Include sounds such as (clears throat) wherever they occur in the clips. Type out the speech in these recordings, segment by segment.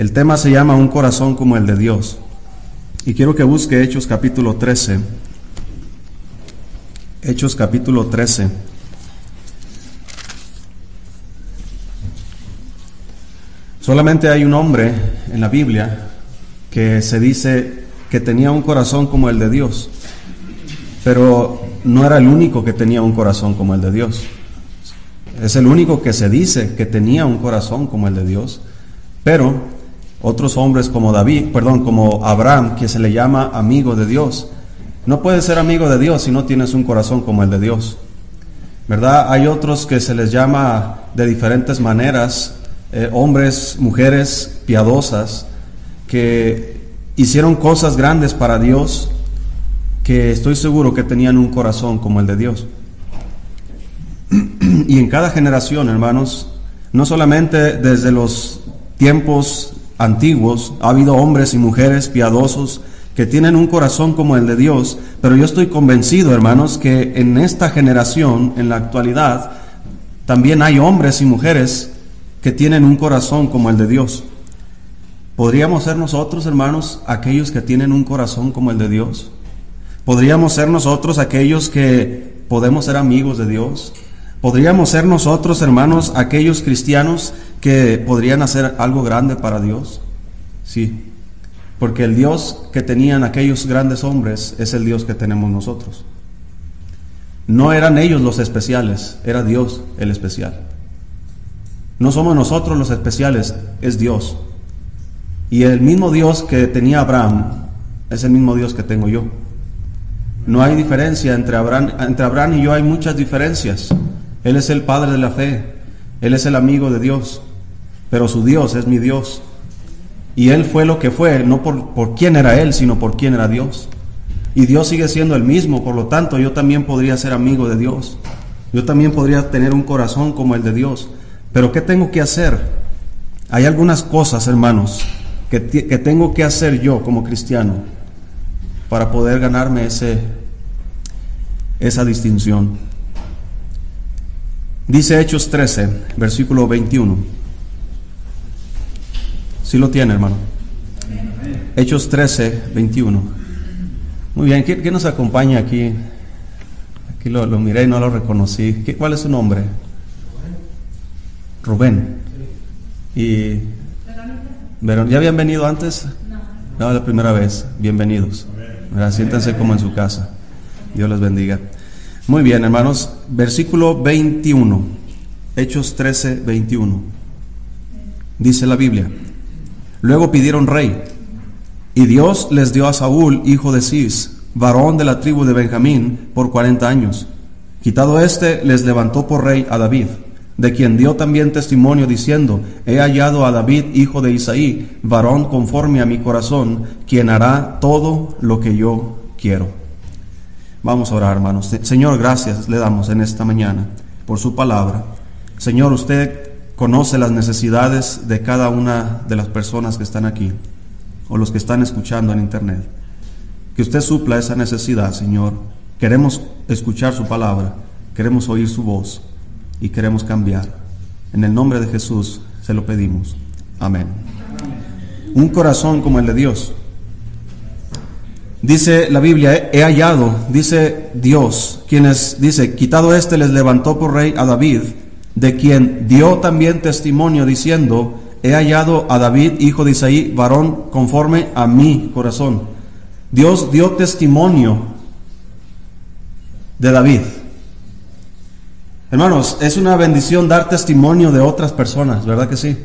El tema se llama Un corazón como el de Dios. Y quiero que busque Hechos capítulo 13. Hechos capítulo 13. Solamente hay un hombre en la Biblia que se dice que tenía un corazón como el de Dios, pero no era el único que tenía un corazón como el de Dios. Es el único que se dice que tenía un corazón como el de Dios, pero otros hombres como David, perdón, como Abraham, que se le llama amigo de Dios, no puedes ser amigo de Dios si no tienes un corazón como el de Dios. ¿Verdad? Hay otros que se les llama de diferentes maneras, eh, hombres, mujeres piadosas, que hicieron cosas grandes para Dios, que estoy seguro que tenían un corazón como el de Dios. (clears throat) y en cada generación, hermanos, no solamente desde los tiempos antiguos ha habido hombres y mujeres piadosos que tienen un corazón como el de Dios, pero yo estoy convencido, hermanos, que en esta generación, en la actualidad, también hay hombres y mujeres que tienen un corazón como el de Dios. ¿Podríamos ser nosotros, hermanos, aquellos que tienen un corazón como el de Dios? ¿Podríamos ser nosotros aquellos que podemos ser amigos de Dios? ¿Podríamos ser nosotros, hermanos, aquellos cristianos que podrían hacer algo grande para Dios? Sí, porque el Dios que tenían aquellos grandes hombres es el Dios que tenemos nosotros. No eran ellos los especiales, era Dios el especial. No somos nosotros los especiales, es Dios. Y el mismo Dios que tenía Abraham es el mismo Dios que tengo yo. No hay diferencia entre Abraham, entre Abraham y yo, hay muchas diferencias. Él es el Padre de la fe, Él es el amigo de Dios, pero su Dios es mi Dios. Y Él fue lo que fue, no por, por quién era Él, sino por quién era Dios. Y Dios sigue siendo el mismo, por lo tanto yo también podría ser amigo de Dios. Yo también podría tener un corazón como el de Dios. Pero ¿qué tengo que hacer? Hay algunas cosas, hermanos, que, que tengo que hacer yo como cristiano para poder ganarme ese, esa distinción. Dice Hechos 13, versículo 21. Si lo tiene, hermano. Hechos 13, 21. Muy bien, ¿quién, nos acompaña aquí? Aquí lo, miré y no lo reconocí. ¿Qué, ¿Cuál es su nombre? Rubén. Y ¿Ya habían venido antes? No. No, la primera vez. Bienvenidos. Siéntense como en su casa. Dios les bendiga. Muy bien, hermanos. Versículo 21. Hechos 13, 21. Dice la Biblia. Luego pidieron rey. Y Dios les dio a Saúl, hijo de Cis, varón de la tribu de Benjamín, por cuarenta años. Quitado éste, les levantó por rey a David, de quien dio también testimonio diciendo, he hallado a David, hijo de Isaí, varón conforme a mi corazón, quien hará todo lo que yo quiero. Vamos a orar, hermanos. Señor, gracias le damos en esta mañana por su palabra. Señor, usted conoce las necesidades de cada una de las personas que están aquí o los que están escuchando en internet. Que usted supla esa necesidad, Señor. Queremos escuchar su palabra, queremos oír su voz y queremos cambiar. En el nombre de Jesús se lo pedimos. Amén. Un corazón como el de Dios. Dice la Biblia, he hallado, dice Dios, quienes, dice, quitado este les levantó por rey a David, de quien dio también testimonio diciendo, he hallado a David, hijo de Isaí, varón conforme a mi corazón. Dios dio testimonio de David. Hermanos, es una bendición dar testimonio de otras personas, ¿verdad que sí?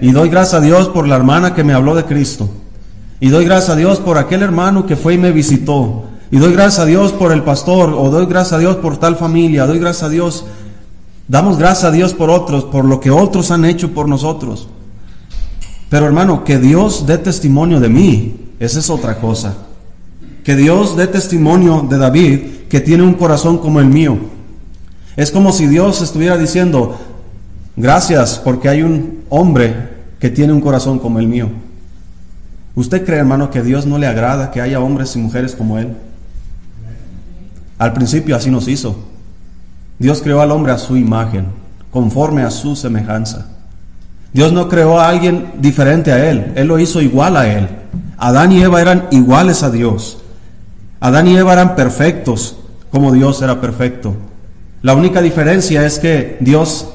Y doy gracias a Dios por la hermana que me habló de Cristo. Y doy gracias a Dios por aquel hermano que fue y me visitó. Y doy gracias a Dios por el pastor, o doy gracias a Dios por tal familia, doy gracias a Dios Damos gracias a Dios por otros, por lo que otros han hecho por nosotros. Pero hermano, que Dios dé testimonio de mí, esa es otra cosa. Que Dios dé testimonio de David, que tiene un corazón como el mío. Es como si Dios estuviera diciendo, gracias porque hay un hombre que tiene un corazón como el mío. ¿Usted cree, hermano, que Dios no le agrada que haya hombres y mujeres como Él? Al principio así nos hizo. Dios creó al hombre a su imagen, conforme a su semejanza. Dios no creó a alguien diferente a Él, Él lo hizo igual a Él. Adán y Eva eran iguales a Dios. Adán y Eva eran perfectos como Dios era perfecto. La única diferencia es que Dios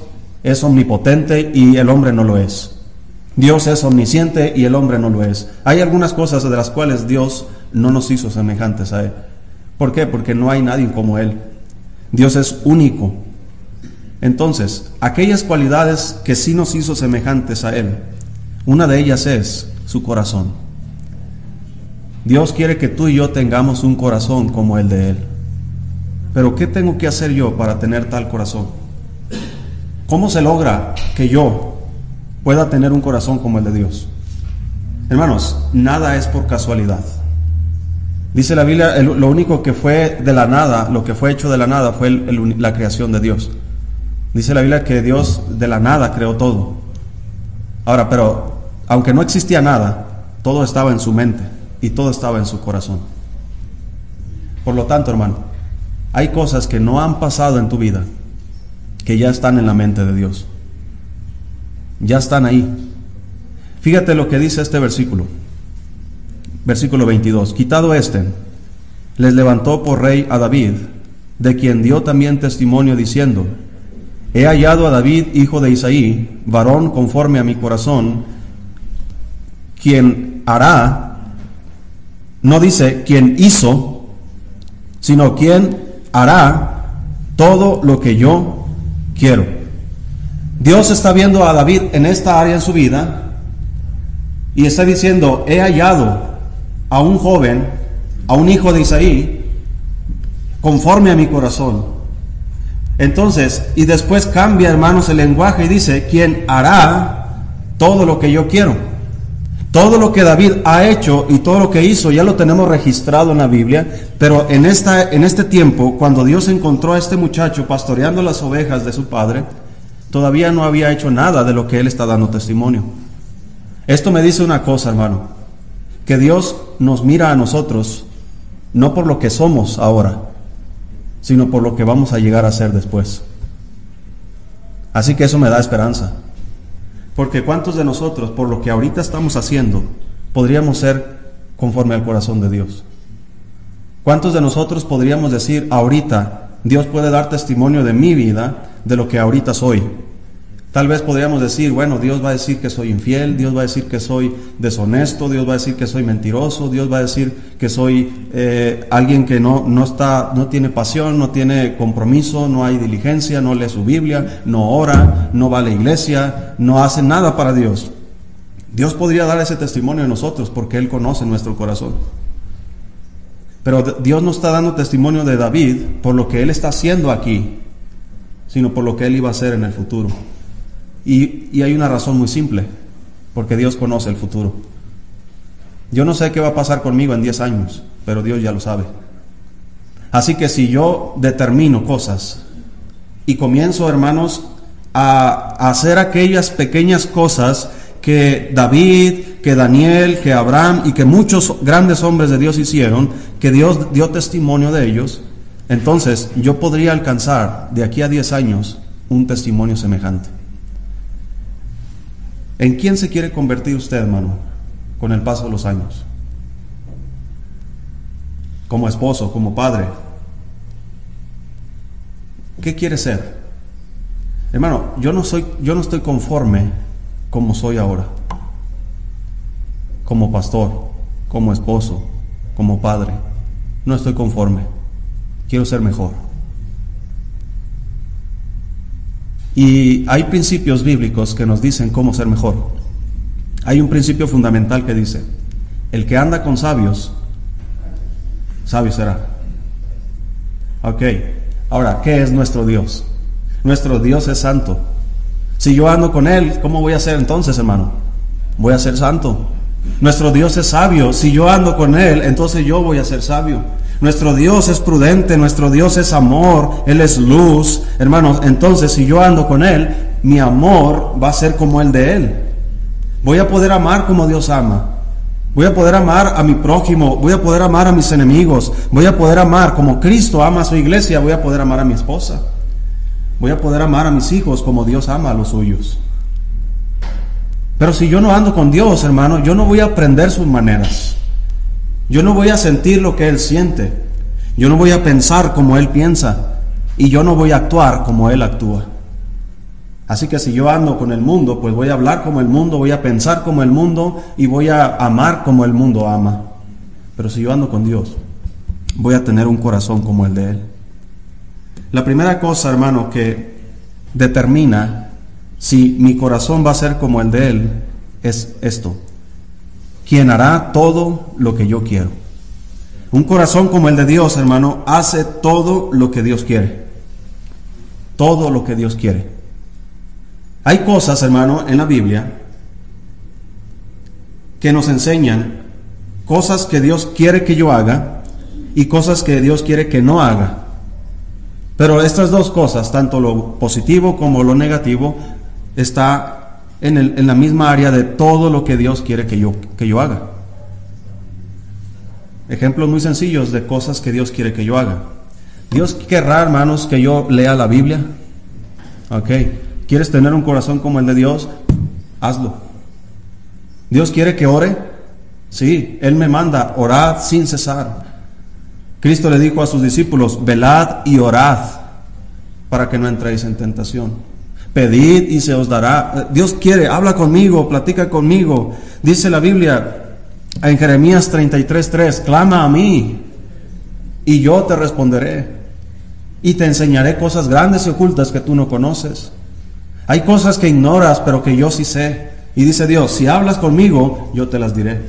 es omnipotente y el hombre no lo es. Dios es omnisciente y el hombre no lo es. Hay algunas cosas de las cuales Dios no nos hizo semejantes a Él. ¿Por qué? Porque no hay nadie como Él. Dios es único. Entonces, aquellas cualidades que sí nos hizo semejantes a Él, una de ellas es su corazón. Dios quiere que tú y yo tengamos un corazón como el de Él. Pero ¿qué tengo que hacer yo para tener tal corazón? ¿Cómo se logra que yo pueda tener un corazón como el de Dios? Hermanos, nada es por casualidad. Dice la Biblia, lo único que fue de la nada, lo que fue hecho de la nada fue la creación de Dios. Dice la Biblia que Dios de la nada creó todo. Ahora, pero aunque no existía nada, todo estaba en su mente y todo estaba en su corazón. Por lo tanto, hermano, hay cosas que no han pasado en tu vida que ya están en la mente de Dios. Ya están ahí. Fíjate lo que dice este versículo. Versículo 22. Quitado este, les levantó por rey a David, de quien dio también testimonio diciendo, He hallado a David, hijo de Isaí, varón conforme a mi corazón, quien hará, no dice quien hizo, sino quien hará todo lo que yo quiero. Dios está viendo a David en esta área en su vida y está diciendo, he hallado a un joven, a un hijo de Isaí, conforme a mi corazón. Entonces, y después cambia, hermanos, el lenguaje y dice, quien hará todo lo que yo quiero. Todo lo que David ha hecho y todo lo que hizo ya lo tenemos registrado en la Biblia, pero en, esta, en este tiempo, cuando Dios encontró a este muchacho pastoreando las ovejas de su padre, todavía no había hecho nada de lo que él está dando testimonio. Esto me dice una cosa, hermano, que Dios nos mira a nosotros no por lo que somos ahora, sino por lo que vamos a llegar a ser después. Así que eso me da esperanza. Porque ¿cuántos de nosotros, por lo que ahorita estamos haciendo, podríamos ser conforme al corazón de Dios? ¿Cuántos de nosotros podríamos decir ahorita, Dios puede dar testimonio de mi vida, de lo que ahorita soy? Tal vez podríamos decir, bueno, Dios va a decir que soy infiel, Dios va a decir que soy deshonesto, Dios va a decir que soy mentiroso, Dios va a decir que soy eh, alguien que no, no, está, no tiene pasión, no tiene compromiso, no hay diligencia, no lee su Biblia, no ora, no va a la iglesia, no hace nada para Dios. Dios podría dar ese testimonio a nosotros porque Él conoce nuestro corazón. Pero Dios no está dando testimonio de David por lo que Él está haciendo aquí, sino por lo que Él iba a hacer en el futuro. Y, hay una razón muy simple, porque Dios conoce el futuro. Yo no sé qué va a pasar conmigo en 10 años, pero Dios ya lo sabe. Así que si yo determino cosas y comienzo, hermanos, a, hacer aquellas pequeñas cosas que David, que Daniel, que Abraham y que muchos grandes hombres de Dios hicieron, que Dios dio testimonio de ellos, entonces yo podría alcanzar de aquí a 10 años un testimonio semejante. ¿En quién se quiere convertir usted, hermano, con el paso de los años? Como esposo, como padre. ¿Qué quiere ser? Hermano, yo no soy yo no estoy conforme como soy ahora. Como pastor, como esposo, como padre. No estoy conforme. Quiero ser mejor. Y hay principios bíblicos que nos dicen cómo ser mejor. Hay un principio fundamental que dice, el que anda con sabios, sabio será. Ok, ahora, ¿qué es nuestro Dios? Nuestro Dios es santo. Si yo ando con Él, ¿cómo voy a ser entonces, hermano? Voy a ser santo. Nuestro Dios es sabio. Si yo ando con Él, entonces yo voy a ser sabio. Nuestro Dios es prudente, nuestro Dios es amor, Él es luz. Hermanos, entonces si yo ando con Él, mi amor va a ser como el de Él. Voy a poder amar como Dios ama. Voy a poder amar a mi prójimo, voy a poder amar a mis enemigos, voy a poder amar como Cristo ama a su iglesia, voy a poder amar a mi esposa. Voy a poder amar a mis hijos como Dios ama a los suyos. Pero si yo no ando con Dios, hermano, yo no voy a aprender sus maneras. Yo no voy a sentir lo que Él siente. Yo no voy a pensar como Él piensa. Y yo no voy a actuar como Él actúa. Así que si yo ando con el mundo, pues voy a hablar como el mundo, voy a pensar como el mundo y voy a amar como el mundo ama. Pero si yo ando con Dios, voy a tener un corazón como el de Él. La primera cosa, hermano, que determina si mi corazón va a ser como el de Él es esto. Quien hará todo lo que yo quiero. Un corazón como el de Dios, hermano, hace todo lo que Dios quiere. Todo lo que Dios quiere. Hay cosas, hermano, en la Biblia que nos enseñan cosas que Dios quiere que yo haga y cosas que Dios quiere que no haga. Pero estas dos cosas, tanto lo positivo como lo negativo, está en, el, en la misma área de todo lo que Dios quiere que yo, que yo haga. Ejemplos muy sencillos de cosas que Dios quiere que yo haga. Dios querrá, hermanos, que yo lea la Biblia. Ok. ¿Quieres tener un corazón como el de Dios? Hazlo. Dios quiere que ore. Sí, Él me manda, orad sin cesar. Cristo le dijo a sus discípulos, velad y orad para que no entréis en tentación. Pedid y se os dará. Dios quiere, habla conmigo, platica conmigo. Dice la Biblia en Jeremías 33:3, clama a mí y yo te responderé y te enseñaré cosas grandes y ocultas que tú no conoces. Hay cosas que ignoras, pero que yo sí sé. Y dice Dios, si hablas conmigo, yo te las diré.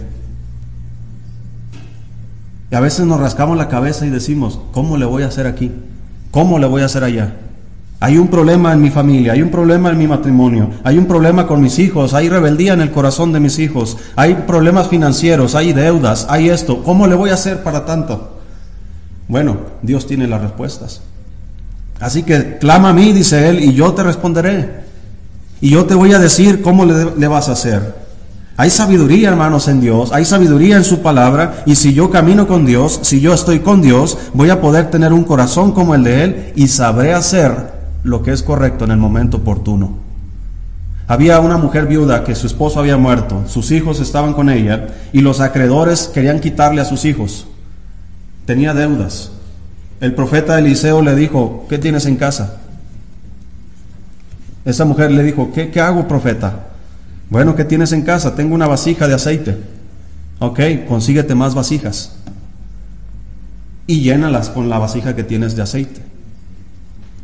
Y a veces nos rascamos la cabeza y decimos, ¿cómo le voy a hacer aquí? ¿Cómo le voy a hacer allá? Hay un problema en mi familia, hay un problema en mi matrimonio, hay un problema con mis hijos, hay rebeldía en el corazón de mis hijos, hay problemas financieros, hay deudas, hay esto. ¿Cómo le voy a hacer para tanto? Bueno, Dios tiene las respuestas. Así que clama a mí, dice él, y yo te responderé. Y yo te voy a decir cómo le, le vas a hacer. Hay sabiduría, hermanos, en Dios, hay sabiduría en su palabra, y si yo camino con Dios, si yo estoy con Dios, voy a poder tener un corazón como el de Él y sabré hacer lo que es correcto en el momento oportuno. Había una mujer viuda que su esposo había muerto, sus hijos estaban con ella y los acreedores querían quitarle a sus hijos. Tenía deudas. El profeta Eliseo le dijo, ¿qué tienes en casa? Esa mujer le dijo, ¿qué, qué hago, profeta? Bueno, ¿qué tienes en casa? Tengo una vasija de aceite. Ok, consíguete más vasijas. Y llénalas con la vasija que tienes de aceite.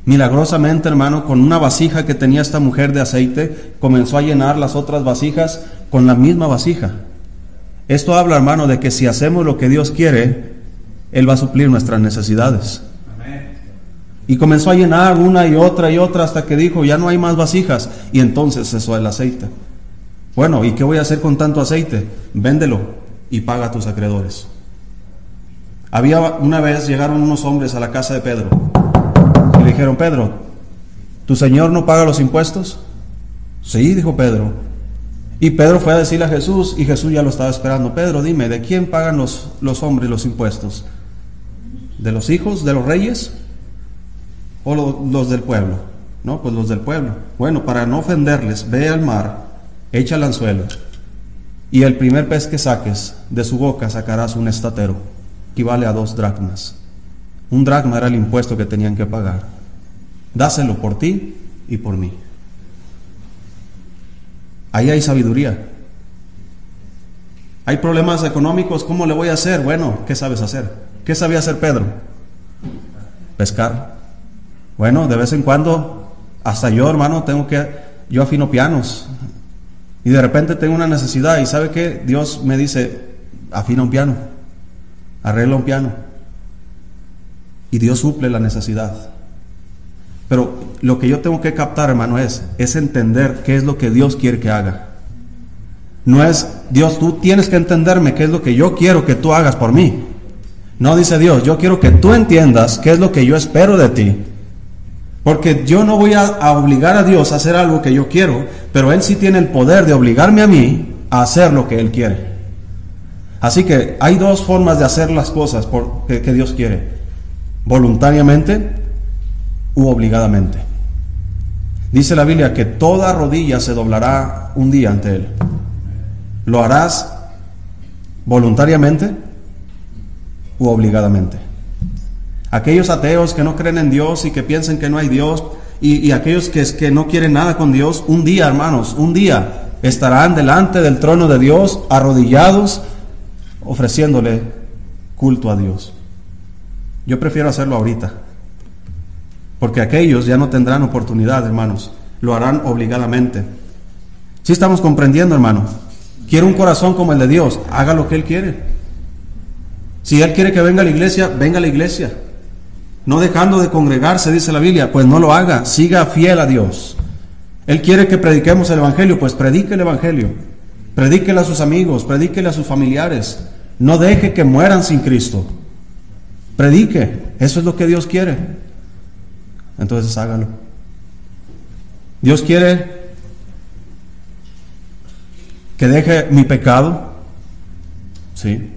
Milagrosamente, hermano, con una vasija que tenía esta mujer de aceite, comenzó a llenar las otras vasijas con la misma vasija. Esto habla, hermano, de que si hacemos lo que Dios quiere, Él va a suplir nuestras necesidades. Y comenzó a llenar una y otra y otra hasta que dijo, ya no hay más vasijas. Y entonces cesó el aceite. Bueno, ¿y qué voy a hacer con tanto aceite? Véndelo y paga a tus acreedores. Había una vez llegaron unos hombres a la casa de Pedro dijeron, Pedro, ¿tu señor no paga los impuestos? Sí, dijo Pedro. Y Pedro fue a decirle a Jesús y Jesús ya lo estaba esperando. Pedro, dime, ¿de quién pagan los, los hombres los impuestos? ¿De los hijos de los reyes o los del pueblo? No, pues los del pueblo. Bueno, para no ofenderles, ve al mar echa el anzuelo, y el primer pez que saques, de su boca sacarás un estatero, que vale a dos dracmas. Un dracma era el impuesto que tenían que pagar. Dáselo por ti y por mí. Ahí hay sabiduría. Hay problemas económicos, ¿cómo le voy a hacer? Bueno, ¿qué sabes hacer? ¿Qué sabía hacer Pedro? Pescar. Bueno, de vez en cuando, hasta yo, hermano, tengo que, yo afino pianos, y de repente tengo una necesidad y sabe que Dios me dice, afina un piano, arregla un piano. Y Dios suple la necesidad. Pero lo que yo tengo que captar, hermano, es, es entender qué es lo que Dios quiere que haga. No es, Dios, tú tienes que entenderme qué es lo que yo quiero que tú hagas por mí. No dice Dios, yo quiero que tú entiendas qué es lo que yo espero de ti porque yo no voy a, obligar a Dios a hacer algo que yo quiero, pero Él sí tiene el poder de obligarme a mí a hacer lo que Él quiere. Así que hay dos formas de hacer las cosas que Dios quiere. Voluntariamente u obligadamente. Dice la Biblia que toda rodilla se doblará un día ante Él. ¿Lo harás voluntariamente u obligadamente? Aquellos ateos que no creen en Dios y que piensan que no hay Dios y, aquellos que, que no quieren nada con Dios, un día, hermanos, un día estarán delante del trono de Dios arrodillados ofreciéndole culto a Dios. Yo prefiero hacerlo ahorita, porque aquellos ya no tendrán oportunidad, hermanos, lo harán obligadamente. Si estamos comprendiendo, hermano, quiere un corazón como el de Dios, haga lo que Él quiere. Si Él quiere que venga a la iglesia, venga a la iglesia. No dejando de congregarse, dice la Biblia, pues no lo haga, siga fiel a Dios. Él quiere que prediquemos el Evangelio, pues predique el Evangelio. Predíquele a sus amigos, predíquele a sus familiares. No deje que mueran sin Cristo. Predique, eso es lo que Dios quiere. Entonces hágalo. Dios quiere que deje mi pecado. Sí.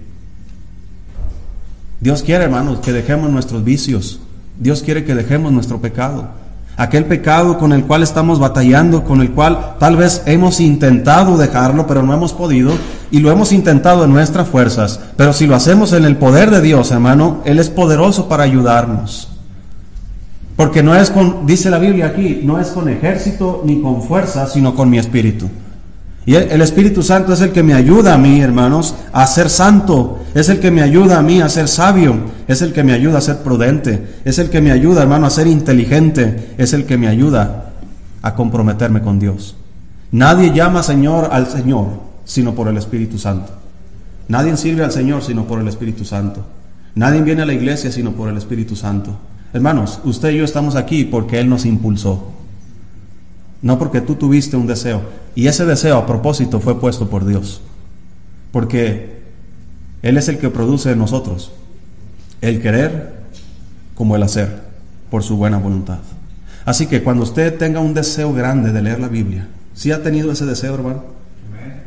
Dios quiere, hermanos, que dejemos nuestros vicios. Dios quiere que dejemos nuestro pecado. Aquel pecado con el cual estamos batallando, con el cual tal vez hemos intentado dejarlo, pero no hemos podido, y lo hemos intentado en nuestras fuerzas. Pero si lo hacemos en el poder de Dios, hermano, Él es poderoso para ayudarnos. Porque no es con, dice la Biblia aquí, no es con ejército ni con fuerza, sino con mi espíritu. Y el Espíritu Santo es el que me ayuda a mí, hermanos, a ser santo, es el que me ayuda a mí a ser sabio, es el que me ayuda a ser prudente, es el que me ayuda, hermano, a ser inteligente, es el que me ayuda a comprometerme con Dios. Nadie llama Señor al Señor sino por el Espíritu Santo. Nadie sirve al Señor sino por el Espíritu Santo. Nadie viene a la iglesia sino por el Espíritu Santo. Hermanos, usted y yo estamos aquí porque Él nos impulsó. No porque tú tuviste un deseo. Y ese deseo a propósito fue puesto por Dios. Porque Él es el que produce en nosotros el querer como el hacer por su buena voluntad. Así que cuando usted tenga un deseo grande de leer la Biblia, si ha tenido ese deseo, hermano,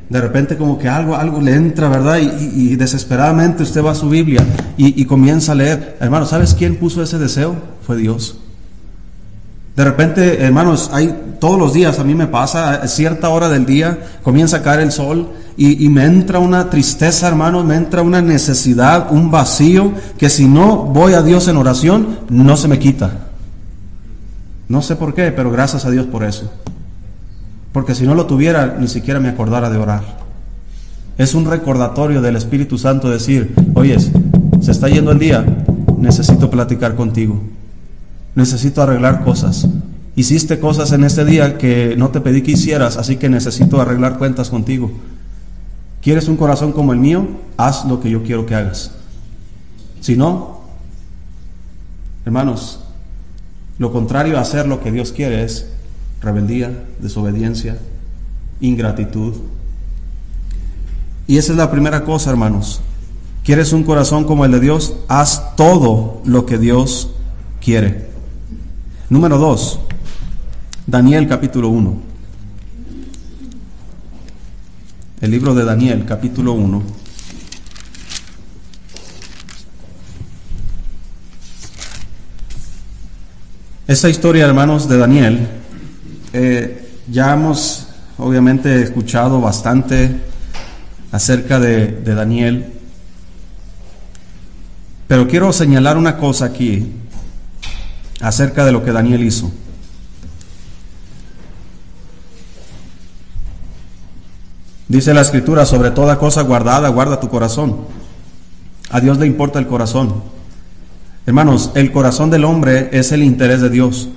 de repente como que algo, algo le entra, ¿verdad? Y, desesperadamente usted va a su Biblia y, y comienza a leer. Hermano, ¿sabes quién puso ese deseo? Fue Dios. De repente, hermanos, hay todos los días, a mí me pasa, a cierta hora del día comienza a caer el sol y, me entra una tristeza, hermanos, me entra una necesidad, un vacío, que si no voy a Dios en oración, no se me quita. No sé por qué, pero gracias a Dios por eso. Porque si no lo tuviera, ni siquiera me acordara de orar. Es un recordatorio del Espíritu Santo decir, oyes, se está yendo el día, necesito platicar contigo necesito arreglar cosas. Hiciste cosas en este día que no te pedí que hicieras, así que necesito arreglar cuentas contigo. ¿Quieres un corazón como el mío? Haz lo que yo quiero que hagas. Si no, hermanos, lo contrario a hacer lo que Dios quiere es rebeldía, desobediencia, ingratitud. Y esa es la primera cosa, hermanos. ¿Quieres un corazón como el de Dios? Haz todo lo que Dios quiere. Número 2, Daniel capítulo 1. El libro de Daniel capítulo 1. Esta historia, hermanos, de Daniel, eh, ya hemos obviamente escuchado bastante acerca de, de Daniel, pero quiero señalar una cosa aquí acerca de lo que Daniel hizo. Dice la escritura, sobre toda cosa guardada, guarda tu corazón. A Dios le importa el corazón. Hermanos, el corazón del hombre es el interés de Dios.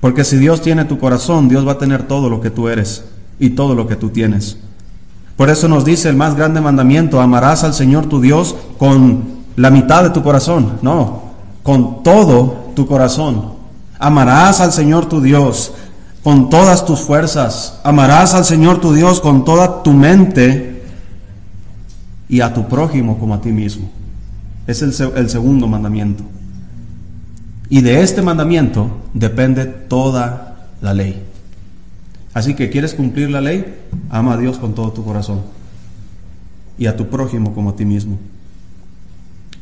Porque si Dios tiene tu corazón, Dios va a tener todo lo que tú eres y todo lo que tú tienes. Por eso nos dice el más grande mandamiento, amarás al Señor tu Dios con la mitad de tu corazón. No, con todo tu corazón. Amarás al Señor tu Dios con todas tus fuerzas. Amarás al Señor tu Dios con toda tu mente y a tu prójimo como a ti mismo. Es el, el segundo mandamiento. Y de este mandamiento depende toda la ley. Así que quieres cumplir la ley, ama a Dios con todo tu corazón y a tu prójimo como a ti mismo.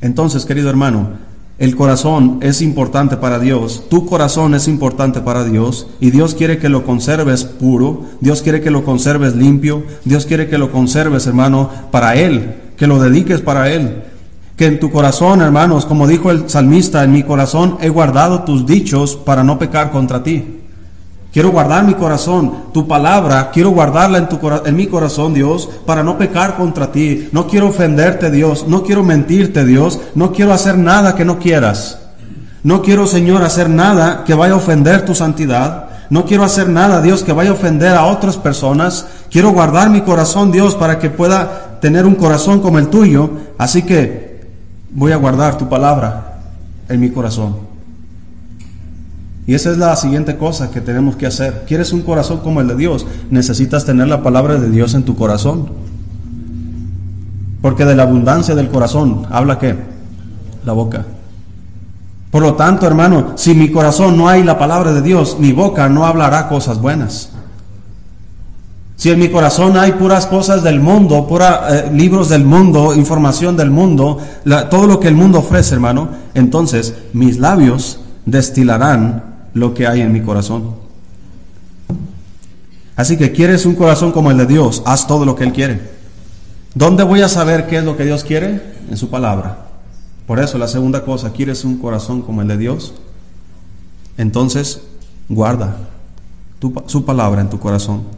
Entonces, querido hermano, el corazón es importante para Dios, tu corazón es importante para Dios y Dios quiere que lo conserves puro, Dios quiere que lo conserves limpio, Dios quiere que lo conserves, hermano, para Él, que lo dediques para Él. Que en tu corazón, hermanos, como dijo el salmista, en mi corazón he guardado tus dichos para no pecar contra ti. Quiero guardar mi corazón, tu palabra, quiero guardarla en, tu, en mi corazón, Dios, para no pecar contra ti. No quiero ofenderte, Dios, no quiero mentirte, Dios, no quiero hacer nada que no quieras. No quiero, Señor, hacer nada que vaya a ofender tu santidad. No quiero hacer nada, Dios, que vaya a ofender a otras personas. Quiero guardar mi corazón, Dios, para que pueda tener un corazón como el tuyo. Así que voy a guardar tu palabra en mi corazón. Y esa es la siguiente cosa que tenemos que hacer. ¿Quieres un corazón como el de Dios? Necesitas tener la palabra de Dios en tu corazón. Porque de la abundancia del corazón, ¿habla qué? La boca. Por lo tanto, hermano, si mi corazón no hay la palabra de Dios, mi boca no hablará cosas buenas. Si en mi corazón hay puras cosas del mundo, eh, libros del mundo, información del mundo, todo lo que el mundo ofrece, hermano, entonces mis labios destilarán lo que hay en mi corazón. Así que quieres un corazón como el de Dios, haz todo lo que Él quiere. ¿Dónde voy a saber qué es lo que Dios quiere? En su palabra. Por eso la segunda cosa, ¿quieres un corazón como el de Dios? Entonces, guarda su palabra en tu corazón.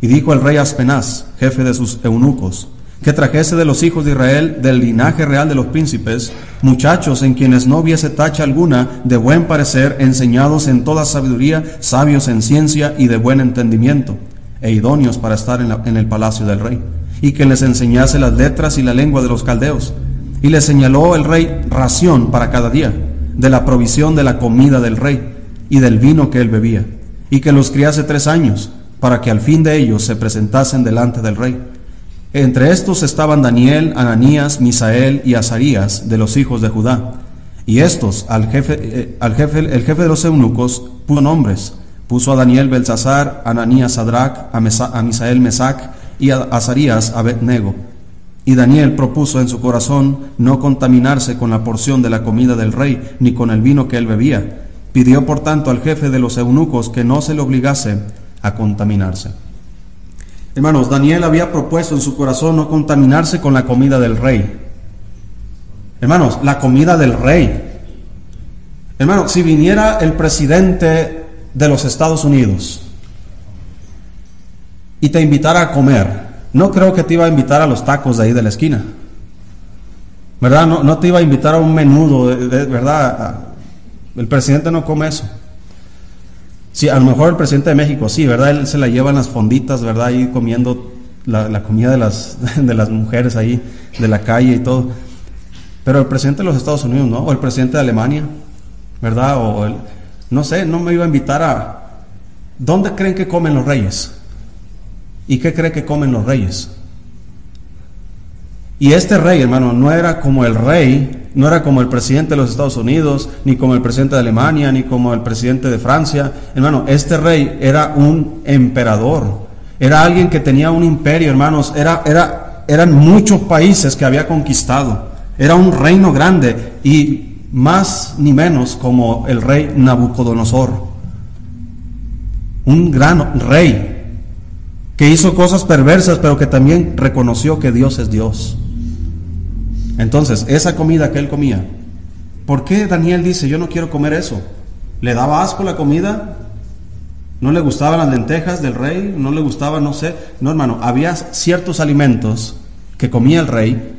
Y dijo el rey Aspenaz, jefe de sus eunucos, que trajese de los hijos de Israel, del linaje real de los príncipes, muchachos en quienes no hubiese tacha alguna, de buen parecer, enseñados en toda sabiduría, sabios en ciencia y de buen entendimiento, e idóneos para estar en, en el palacio del rey, y que les enseñase las letras y la lengua de los caldeos. Y le señaló el rey ración para cada día, de la provisión de la comida del rey, y del vino que él bebía, y que los criase tres años, para que al fin de ellos se presentasen delante del rey entre estos estaban Daniel, Ananías, Misael y Azarías de los hijos de Judá. Y estos, al jefe, eh, al jefe, el jefe de los eunucos, puso nombres. Puso a Daniel Belsasar, Ananías Sadrach, a, Misael Mesac y a Azarías Abednego. Y Daniel propuso en su corazón no contaminarse con la porción de la comida del rey, ni con el vino que él bebía. Pidió por tanto al jefe de los eunucos que no se le obligase a contaminarse. Hermanos, Daniel había propuesto en su corazón no contaminarse con la comida del rey. Hermanos, la comida del rey. Hermanos, si viniera el presidente de los Estados Unidos y te invitara a comer, no creo que te iba a invitar a los tacos de ahí de la esquina. ¿Verdad? No, no te iba a invitar a un menudo, ¿verdad? El presidente no come eso. Sí, a lo mejor el presidente de México, sí, ¿verdad? Él se la lleva en las fonditas, ¿verdad? Ahí comiendo la, comida de las, (laughs) de las mujeres ahí, de la calle y todo. Pero el presidente de los Estados Unidos, ¿no? O el presidente de Alemania, ¿verdad? O el, no sé, no me iba a invitar a... ¿Dónde creen que comen los reyes? ¿Y qué creen que comen los reyes? Y este rey, hermano, no era como el rey, no era como el presidente de los Estados Unidos, ni como el presidente de Alemania, ni como el presidente de Francia. Hermano, este rey era un emperador, era alguien que tenía un imperio, hermanos, era, era, eran muchos países que había conquistado, era un reino grande y más ni menos como el rey Nabucodonosor, un gran rey que hizo cosas perversas, pero que también reconoció que Dios es Dios. Entonces, esa comida que él comía, ¿por qué Daniel dice, yo no quiero comer eso? ¿Le daba asco la comida? ¿No le gustaban las lentejas del rey? ¿No le gustaba, no sé? No, hermano, había ciertos alimentos que comía el rey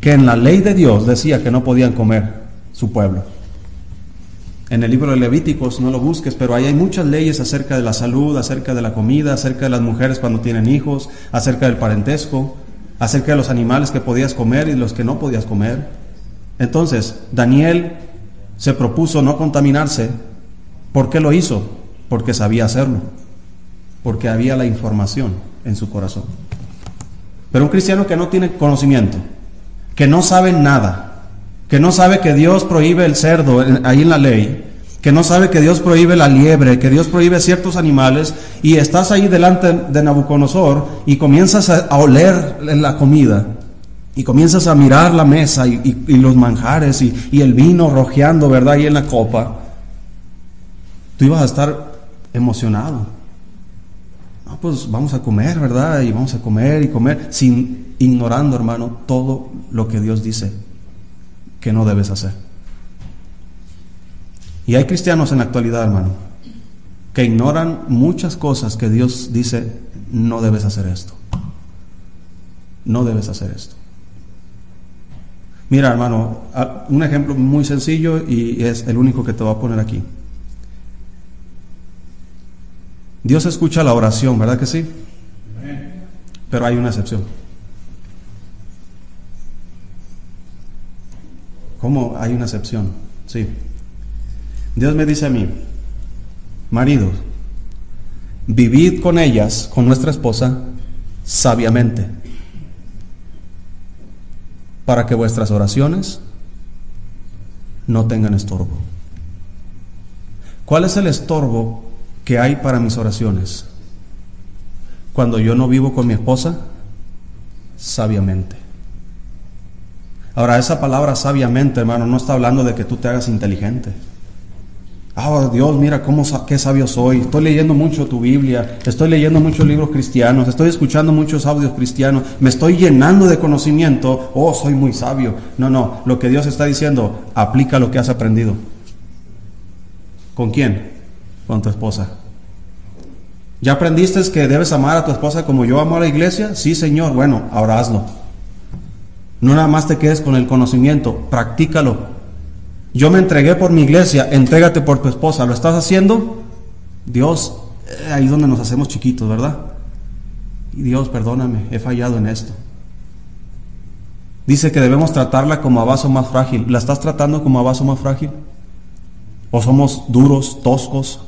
que en la ley de Dios decía que no podían comer su pueblo. En el libro de Levíticos no lo busques, pero ahí hay muchas leyes acerca de la salud, acerca de la comida, acerca de las mujeres cuando tienen hijos, acerca del parentesco acerca de los animales que podías comer y los que no podías comer. Entonces, Daniel se propuso no contaminarse, ¿por qué lo hizo? Porque sabía hacerlo, porque había la información en su corazón. Pero un cristiano que no tiene conocimiento, que no sabe nada, que no sabe que Dios prohíbe el cerdo ahí en la ley, que no sabe que Dios prohíbe la liebre, que Dios prohíbe ciertos animales, y estás ahí delante de Nabucodonosor y comienzas a, oler la comida, y comienzas a mirar la mesa y, los manjares y, el vino rojeando, ¿verdad? Ahí en la copa, tú ibas a estar emocionado. No, pues vamos a comer, ¿verdad? Y vamos a comer y comer, sin ignorando, hermano, todo lo que Dios dice que no debes hacer. Y hay cristianos en la actualidad, hermano, que ignoran muchas cosas que Dios dice, no debes hacer esto. No debes hacer esto. Mira, hermano, un ejemplo muy sencillo y es el único que te voy a poner aquí. Dios escucha la oración, ¿verdad que sí? Pero hay una excepción. ¿Cómo hay una excepción? Sí. Dios me dice a mí, maridos, vivid con ellas, con nuestra esposa, sabiamente, para que vuestras oraciones no tengan estorbo. ¿Cuál es el estorbo que hay para mis oraciones? Cuando yo no vivo con mi esposa, sabiamente. Ahora, esa palabra sabiamente, hermano, no está hablando de que tú te hagas inteligente. Ah, Dios, mira cómo qué sabio soy. Estoy leyendo mucho tu Biblia, estoy leyendo muchos libros cristianos, estoy escuchando muchos audios cristianos, me estoy llenando de conocimiento. Oh, soy muy sabio. No, no, lo que Dios está diciendo, aplica lo que has aprendido. ¿Con quién? Con tu esposa. ¿Ya aprendiste que debes amar a tu esposa como yo amo a la iglesia? Sí, Señor. Bueno, ahora hazlo. No nada más te quedes con el conocimiento, practícalo. Yo me entregué por mi iglesia, entrégate por tu esposa. ¿Lo estás haciendo? Dios, eh, ahí donde nos hacemos chiquitos, ¿verdad? Y Dios, perdóname, he fallado en esto. Dice que debemos tratarla como a vaso más frágil. ¿La estás tratando como a vaso más frágil? ¿O somos duros, toscos?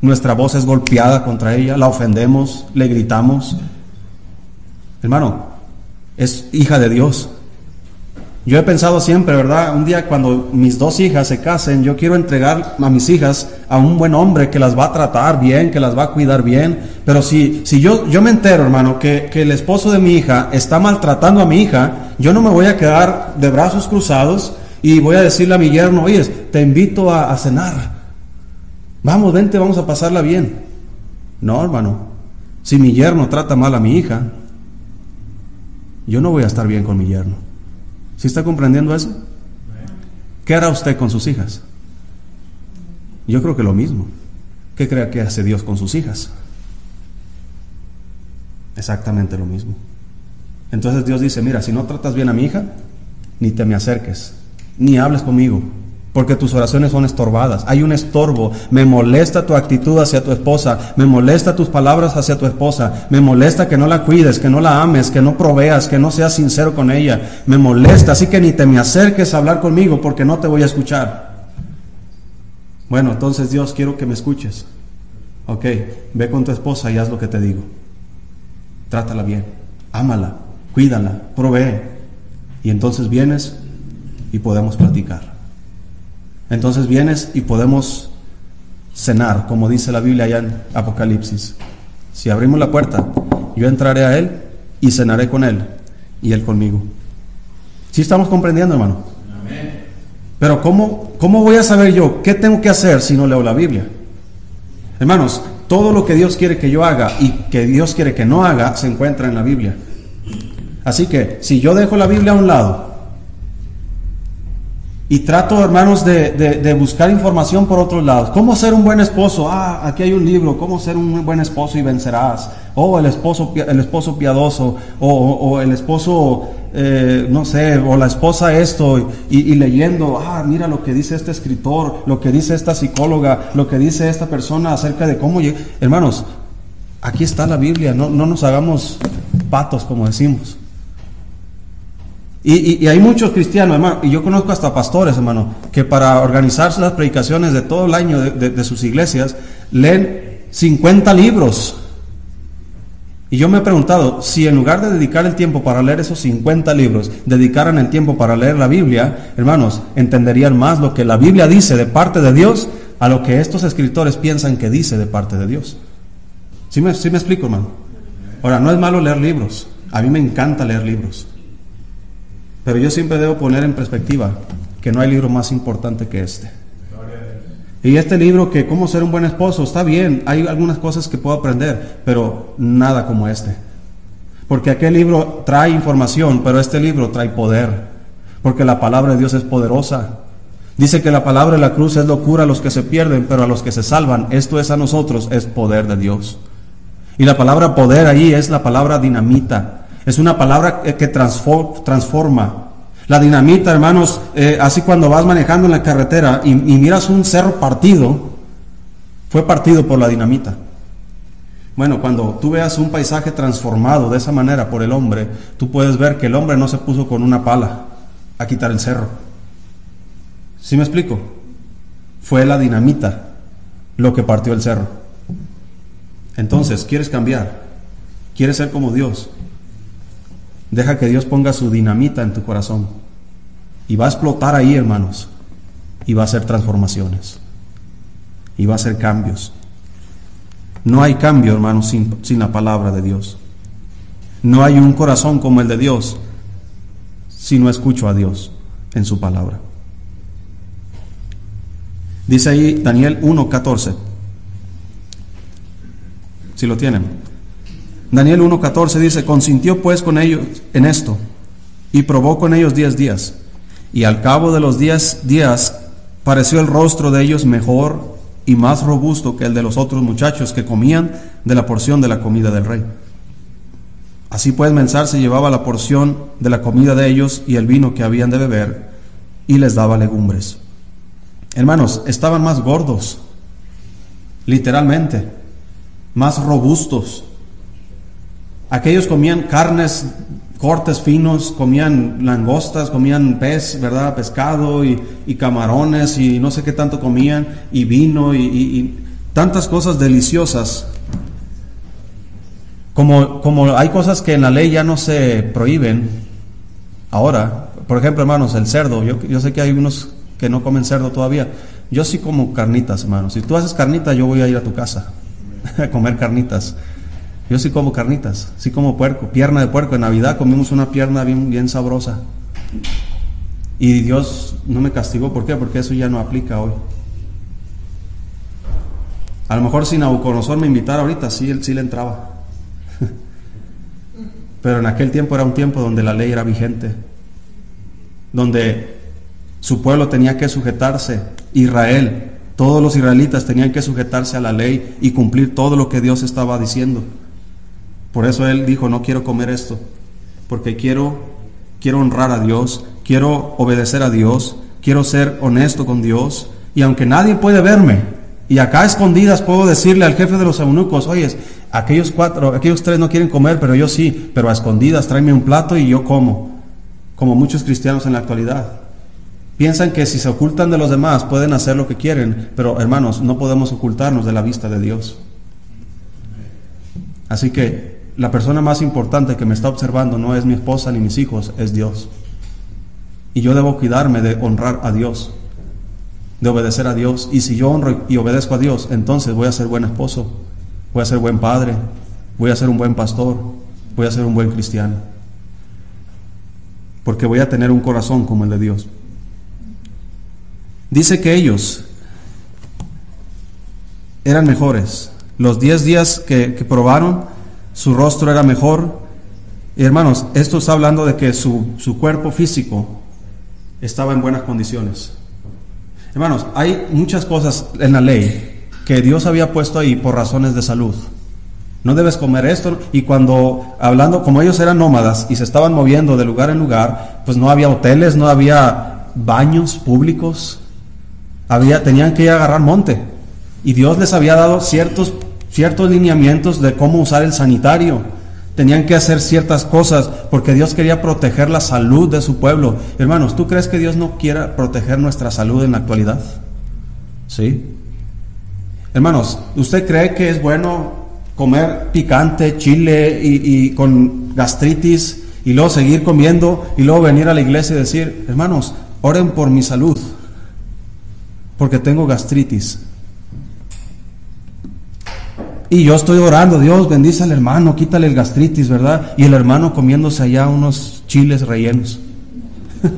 Nuestra voz es golpeada contra ella, la ofendemos, le gritamos. Hermano, es hija de Dios. Yo he pensado siempre, ¿verdad? Un día cuando mis dos hijas se casen, yo quiero entregar a mis hijas a un buen hombre que las va a tratar bien, que las va a cuidar bien. Pero si, si yo, yo me entero, hermano, que, que el esposo de mi hija está maltratando a mi hija, yo no me voy a quedar de brazos cruzados y voy a decirle a mi yerno, oye, te invito a, a cenar. Vamos, vente, vamos a pasarla bien. No, hermano. Si mi yerno trata mal a mi hija, yo no voy a estar bien con mi yerno. ¿Sí está comprendiendo eso? ¿Qué hará usted con sus hijas? Yo creo que lo mismo. ¿Qué cree que hace Dios con sus hijas? Exactamente lo mismo. Entonces Dios dice, mira, si no tratas bien a mi hija, ni te me acerques, ni hables conmigo, porque tus oraciones son estorbadas. Hay un estorbo. Me molesta tu actitud hacia tu esposa. Me molesta tus palabras hacia tu esposa. Me molesta que no la cuides, que no la ames, que no proveas, que no seas sincero con ella. Me molesta. Así que ni te me acerques a hablar conmigo porque no te voy a escuchar. Bueno, entonces Dios, quiero que me escuches. Ok, ve con tu esposa y haz lo que te digo. Trátala bien. Ámala. Cuídala. Provee. Y entonces vienes y podemos platicar. Entonces vienes y podemos cenar, como dice la Biblia allá en Apocalipsis. Si abrimos la puerta, yo entraré a Él y cenaré con Él y Él conmigo. ¿Sí estamos comprendiendo, hermano? Pero ¿cómo, ¿cómo voy a saber yo qué tengo que hacer si no leo la Biblia? Hermanos, todo lo que Dios quiere que yo haga y que Dios quiere que no haga se encuentra en la Biblia. Así que si yo dejo la Biblia a un lado y trato, hermanos, de, buscar información por otros lados. ¿Cómo ser un buen esposo? Ah, aquí hay un libro, ¿cómo ser un buen esposo y vencerás? O el esposo, el esposo piadoso, o, el esposo, eh, no sé, o la esposa esto, y, leyendo, ah, mira lo que dice este escritor, lo que dice esta psicóloga, lo que dice esta persona acerca de cómo... Hermanos, aquí está la Biblia, no, no nos hagamos patos como decimos. Y, hay muchos cristianos, hermano, y yo conozco hasta pastores, hermano, que para organizarse las predicaciones de todo el año de, sus iglesias, leen 50 libros. Y yo me he preguntado, si en lugar de dedicar el tiempo para leer esos 50 libros, dedicaran el tiempo para leer la Biblia, hermanos, entenderían más lo que la Biblia dice de parte de Dios a lo que estos escritores piensan que dice de parte de Dios. ¿Sí me, sí me explico, hermano? Ahora, no es malo leer libros. A mí me encanta leer libros. Pero yo siempre debo poner en perspectiva que no hay libro más importante que este. Y este libro que cómo ser un buen esposo, está bien, hay algunas cosas que puedo aprender, pero nada como este. Porque aquel libro trae información, pero este libro trae poder. Porque la palabra de Dios es poderosa. Dice que la palabra de la cruz es locura a los que se pierden, pero a los que se salvan, esto es a nosotros, es poder de Dios. Y la palabra poder ahí es la palabra dinamita. Es una palabra que transforma. La dinamita, hermanos, eh, así cuando vas manejando en la carretera y, miras un cerro partido, fue partido por la dinamita. Bueno, cuando tú veas un paisaje transformado de esa manera por el hombre, tú puedes ver que el hombre no se puso con una pala a quitar el cerro. ¿Sí me explico? Fue la dinamita lo que partió el cerro. Entonces, ¿quieres cambiar? ¿Quieres ser como Dios? Deja que Dios ponga su dinamita en tu corazón. Y va a explotar ahí, hermanos. Y va a hacer transformaciones. Y va a hacer cambios. No hay cambio, hermanos, sin, sin la palabra de Dios. No hay un corazón como el de Dios si no escucho a Dios en su palabra. Dice ahí Daniel 1.14. Si lo tienen. Daniel 1.14 dice, consintió pues con ellos en esto y probó con ellos diez días. Y al cabo de los diez días pareció el rostro de ellos mejor y más robusto que el de los otros muchachos que comían de la porción de la comida del rey. Así pues Mensar se llevaba la porción de la comida de ellos y el vino que habían de beber y les daba legumbres. Hermanos, estaban más gordos, literalmente, más robustos, Aquellos comían carnes, cortes finos, comían langostas, comían pez, ¿verdad? Pescado y, camarones y no sé qué tanto comían, y vino y, tantas cosas deliciosas. Como, como hay cosas que en la ley ya no se prohíben, ahora, por ejemplo, hermanos, el cerdo, yo, yo sé que hay unos que no comen cerdo todavía. Yo sí como carnitas, hermanos. Si tú haces carnita, yo voy a ir a tu casa (laughs) a comer carnitas. Yo sí como carnitas, sí como puerco, pierna de puerco. En Navidad comimos una pierna bien, bien sabrosa. Y Dios no me castigó, ¿por qué? Porque eso ya no aplica hoy. A lo mejor si Nabucodonosor me invitara ahorita, sí, sí le entraba. (laughs) Pero en aquel tiempo era un tiempo donde la ley era vigente, donde su pueblo tenía que sujetarse, Israel, todos los israelitas tenían que sujetarse a la ley y cumplir todo lo que Dios estaba diciendo. Por eso él dijo, no quiero comer esto, porque quiero, quiero honrar a Dios, quiero obedecer a Dios, quiero ser honesto con Dios, y aunque nadie puede verme, y acá escondidas puedo decirle al jefe de los eunucos, oye, aquellos cuatro, aquellos tres no quieren comer, pero yo sí, pero a escondidas tráeme un plato y yo como, como muchos cristianos en la actualidad. Piensan que si se ocultan de los demás pueden hacer lo que quieren, pero hermanos, no podemos ocultarnos de la vista de Dios. Así que la persona más importante que me está observando no es mi esposa ni mis hijos, es Dios. Y yo debo cuidarme de honrar a Dios, de obedecer a Dios. Y si yo honro y obedezco a Dios, entonces voy a ser buen esposo, voy a ser buen padre, voy a ser un buen pastor, voy a ser un buen cristiano. Porque voy a tener un corazón como el de Dios. Dice que ellos eran mejores. Los diez días que, que probaron, su rostro era mejor. Y hermanos, esto está hablando de que su, su cuerpo físico estaba en buenas condiciones. Hermanos, hay muchas cosas en la ley que Dios había puesto ahí por razones de salud. No debes comer esto. Y cuando, hablando, como ellos eran nómadas y se estaban moviendo de lugar en lugar, pues no había hoteles, no había baños públicos. Había, tenían que ir a agarrar monte. Y Dios les había dado ciertos ciertos lineamientos de cómo usar el sanitario, Tenían que hacer ciertas cosas porque Dios quería proteger la salud de su pueblo. Hermanos, ¿tú crees que Dios no quiera proteger nuestra salud en la actualidad? ¿Sí? Hermanos, ¿usted cree que es bueno comer picante, chile y, con gastritis y luego seguir comiendo y luego venir a la iglesia y decir, hermanos, oren por mi salud, porque tengo gastritis. Y yo estoy orando, Dios bendice al hermano, quítale el gastritis, ¿verdad? Y el hermano comiéndose allá unos chiles rellenos. (laughs)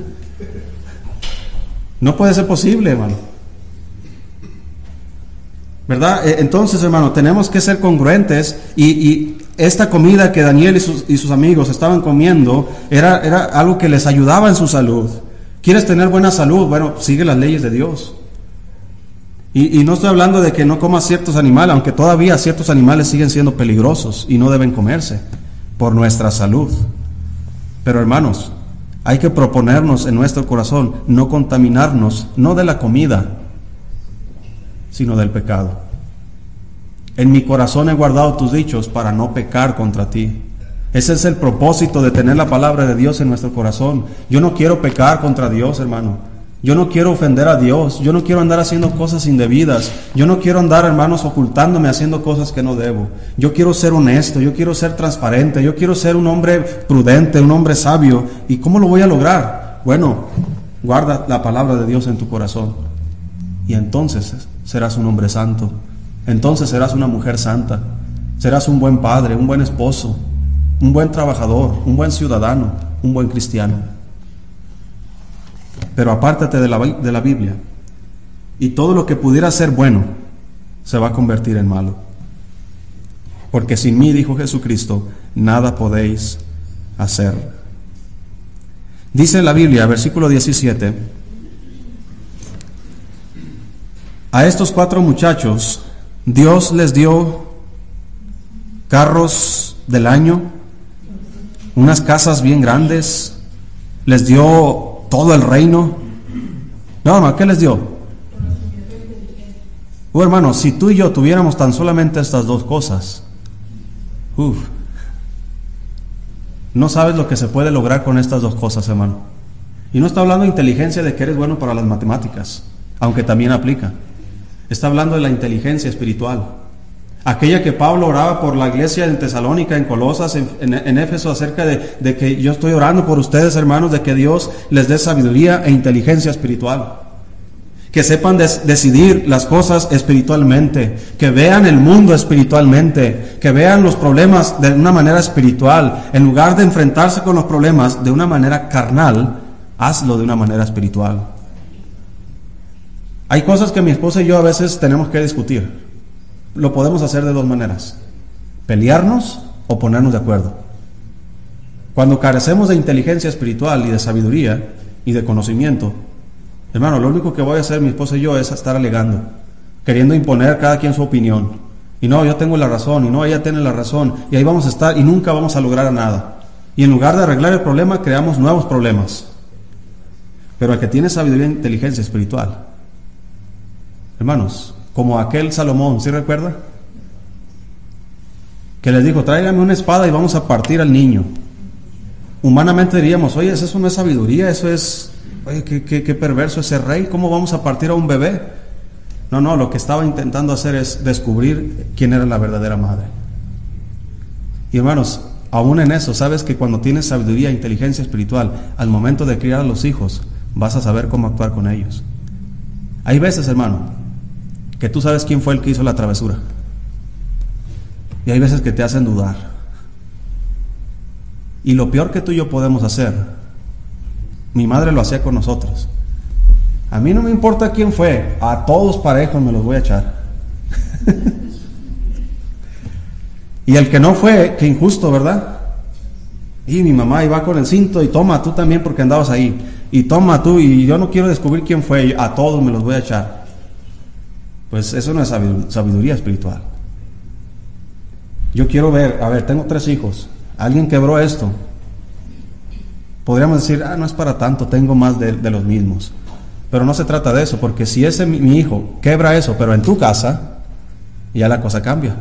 no puede ser posible, hermano. ¿Verdad? E, entonces, hermano, tenemos que ser congruentes y, esta comida que Daniel y sus, y sus, amigos estaban comiendo era, era algo que les ayudaba en su salud. ¿Quieres tener buena salud? Bueno, sigue las leyes de Dios. Y, no estoy hablando de que no comas ciertos animales, aunque todavía ciertos animales siguen siendo peligrosos y no deben comerse por nuestra salud. Pero hermanos, hay que proponernos en nuestro corazón no contaminarnos, no de la comida, sino del pecado. En mi corazón he guardado tus dichos para no pecar contra ti. Ese es el propósito de tener la palabra de Dios en nuestro corazón. Yo no quiero pecar contra Dios, hermano. Yo no quiero ofender a Dios, yo no quiero andar haciendo cosas indebidas, yo no quiero andar, hermanos, ocultándome haciendo cosas que no debo. Yo quiero ser honesto, yo quiero ser transparente, yo quiero ser un hombre prudente, un hombre sabio. ¿Y cómo lo voy a lograr? Bueno, guarda la palabra de Dios en tu corazón. Y entonces serás un hombre santo, entonces serás una mujer santa, serás un buen padre, un buen esposo, un buen trabajador, un buen ciudadano, un buen cristiano pero apártate de la, de la Biblia y todo lo que pudiera ser bueno se va a convertir en malo. Porque sin mí, dijo Jesucristo, nada podéis hacer. Dice la Biblia, versículo 17, a estos cuatro muchachos Dios les dio carros del año, unas casas bien grandes, les dio todo el reino. No, no, ¿qué les dio? Oh, hermano, si tú y yo tuviéramos tan solamente estas dos cosas, uff, no sabes lo que se puede lograr con estas dos cosas, hermano. Y no está hablando de inteligencia de que eres bueno para las matemáticas, aunque también aplica. Está hablando de la inteligencia espiritual. Aquella que Pablo oraba por la iglesia en Tesalónica, en Colosas, en, Éfeso, acerca de, que yo estoy orando por ustedes, hermanos, de que Dios les dé sabiduría e inteligencia espiritual. Que sepan decidir las cosas espiritualmente, que vean el mundo espiritualmente, que vean los problemas de una manera espiritual. En lugar de enfrentarse con los problemas de una manera carnal, hazlo de una manera espiritual. Hay cosas que mi esposa y yo a veces tenemos que discutir lo podemos hacer de dos maneras, pelearnos o ponernos de acuerdo. Cuando carecemos de inteligencia espiritual y de sabiduría y de conocimiento, hermano, lo único que voy a hacer mi esposa y yo es estar alegando, queriendo imponer cada quien su opinión. Y no, yo tengo la razón, y no, ella tiene la razón, y ahí vamos a estar y nunca vamos a lograr nada. Y en lugar de arreglar el problema, creamos nuevos problemas. Pero el que tiene sabiduría e inteligencia espiritual, hermanos, como aquel Salomón, ¿sí recuerda? Que les dijo, tráigame una espada y vamos a partir al niño. Humanamente diríamos, oye, eso no es sabiduría, eso es, oye, qué, qué perverso ese rey, ¿cómo vamos a partir a un bebé? No, no, lo que estaba intentando hacer es descubrir quién era la verdadera madre. Y hermanos, aún en eso, sabes que cuando tienes sabiduría e inteligencia espiritual, al momento de criar a los hijos, vas a saber cómo actuar con ellos. Hay veces, hermano, que tú sabes quién fue el que hizo la travesura. Y hay veces que te hacen dudar. Y lo peor que tú y yo podemos hacer, mi madre lo hacía con nosotros. A mí no me importa quién fue, a todos parejos me los voy a echar. (laughs) y el que no fue, qué injusto, ¿verdad? Y mi mamá iba con el cinto y toma tú también porque andabas ahí. Y toma tú y yo no quiero descubrir quién fue, a todos me los voy a echar. Pues eso no es sabiduría espiritual. Yo quiero ver, a ver, tengo tres hijos, alguien quebró esto. Podríamos decir, ah, no es para tanto, tengo más de, los mismos. Pero no se trata de eso, porque si ese mi, hijo quebra eso, pero en tu casa, ya la cosa cambia.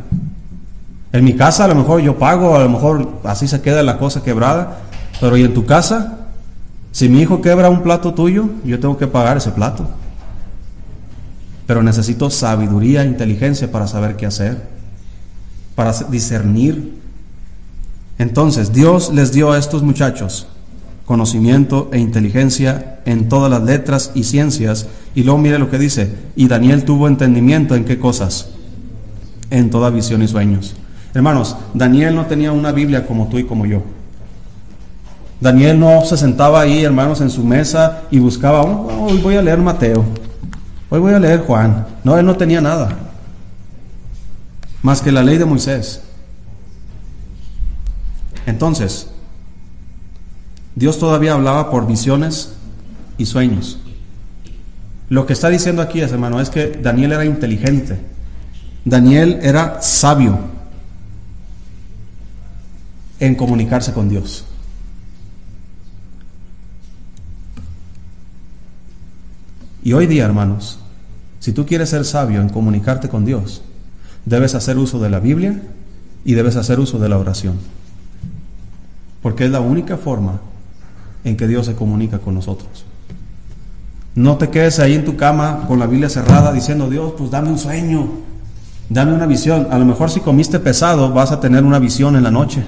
En mi casa a lo mejor yo pago, a lo mejor así se queda la cosa quebrada, pero ¿y en tu casa? Si mi hijo quebra un plato tuyo, yo tengo que pagar ese plato. Pero necesito sabiduría e inteligencia para saber qué hacer, para discernir. Entonces, Dios les dio a estos muchachos conocimiento e inteligencia en todas las letras y ciencias. Y luego mire lo que dice, y Daniel tuvo entendimiento en qué cosas, en toda visión y sueños. Hermanos, Daniel no tenía una Biblia como tú y como yo. Daniel no se sentaba ahí, hermanos, en su mesa y buscaba, oh, voy a leer Mateo, hoy voy a leer Juan. No, él no tenía nada, más que la ley de Moisés. Entonces, Dios todavía hablaba por visiones y sueños. Lo que está diciendo aquí, hermano, es que Daniel era inteligente. Daniel era sabio en comunicarse con Dios. Y hoy día, hermanos, si tú quieres ser sabio en comunicarte con Dios, debes hacer uso de la Biblia y debes hacer uso de la oración. Porque es la única forma en que Dios se comunica con nosotros. No te quedes ahí en tu cama con la Biblia cerrada diciendo, Dios, pues dame un sueño, dame una visión. A lo mejor si comiste pesado vas a tener una visión en la noche.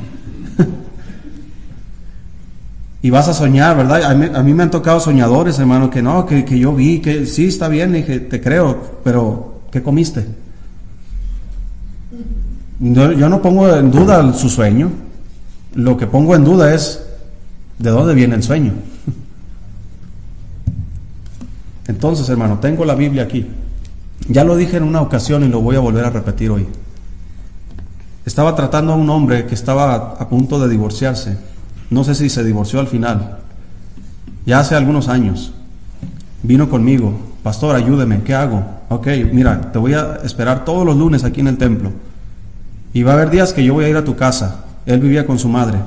Y vas a soñar, ¿verdad? A mí, me han tocado soñadores, hermano, que no, que, yo vi, que sí, está bien, dije, te creo, pero ¿qué comiste? yo no pongo en duda su sueño, lo que pongo en duda es ¿De dónde viene el sueño? (laughs) Entonces, hermano, tengo la Biblia aquí. Ya lo dije en una ocasión y lo voy a volver a repetir hoy. Estaba tratando a un hombre que estaba a punto de divorciarse. No sé si se divorció al final. Ya hace algunos años. Vino conmigo. Pastor, ayúdeme. ¿Qué hago? Ok, mira, te voy a esperar todos los lunes aquí en el templo. Y va a haber días que yo voy a ir a tu casa. Él vivía con su madre.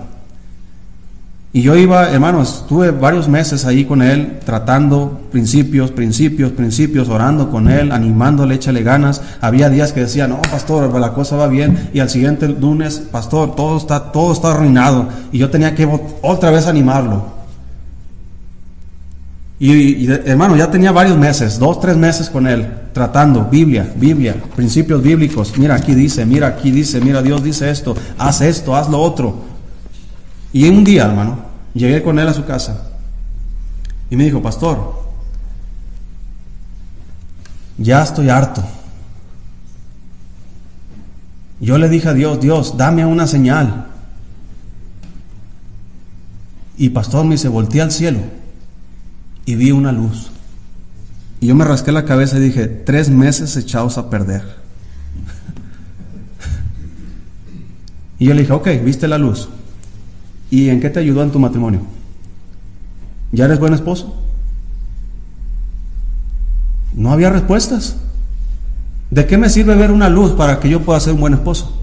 Y yo iba, hermanos, estuve varios meses ahí con él, tratando principios, principios, principios, orando con él, animándole, échale ganas. Había días que decía, no, pastor, la cosa va bien. Y al siguiente lunes, pastor, todo está, todo está arruinado. Y yo tenía que otra vez animarlo. Y, hermano, ya tenía varios meses, dos, tres meses con él, tratando Biblia, Biblia, principios bíblicos. Mira, aquí dice, mira, aquí dice, mira, Dios dice esto, haz esto, haz lo otro. Y un día, hermano, llegué con él a su casa y me dijo, pastor, ya estoy harto. Yo le dije a Dios, Dios, dame una señal. Y pastor me dice, volteé al cielo y vi una luz. Y yo me rasqué la cabeza y dije, tres meses echados a perder. (laughs) y yo le dije, ok, viste la luz. ¿Y en qué te ayudó en tu matrimonio? ¿Ya eres buen esposo? No había respuestas. ¿De qué me sirve ver una luz para que yo pueda ser un buen esposo?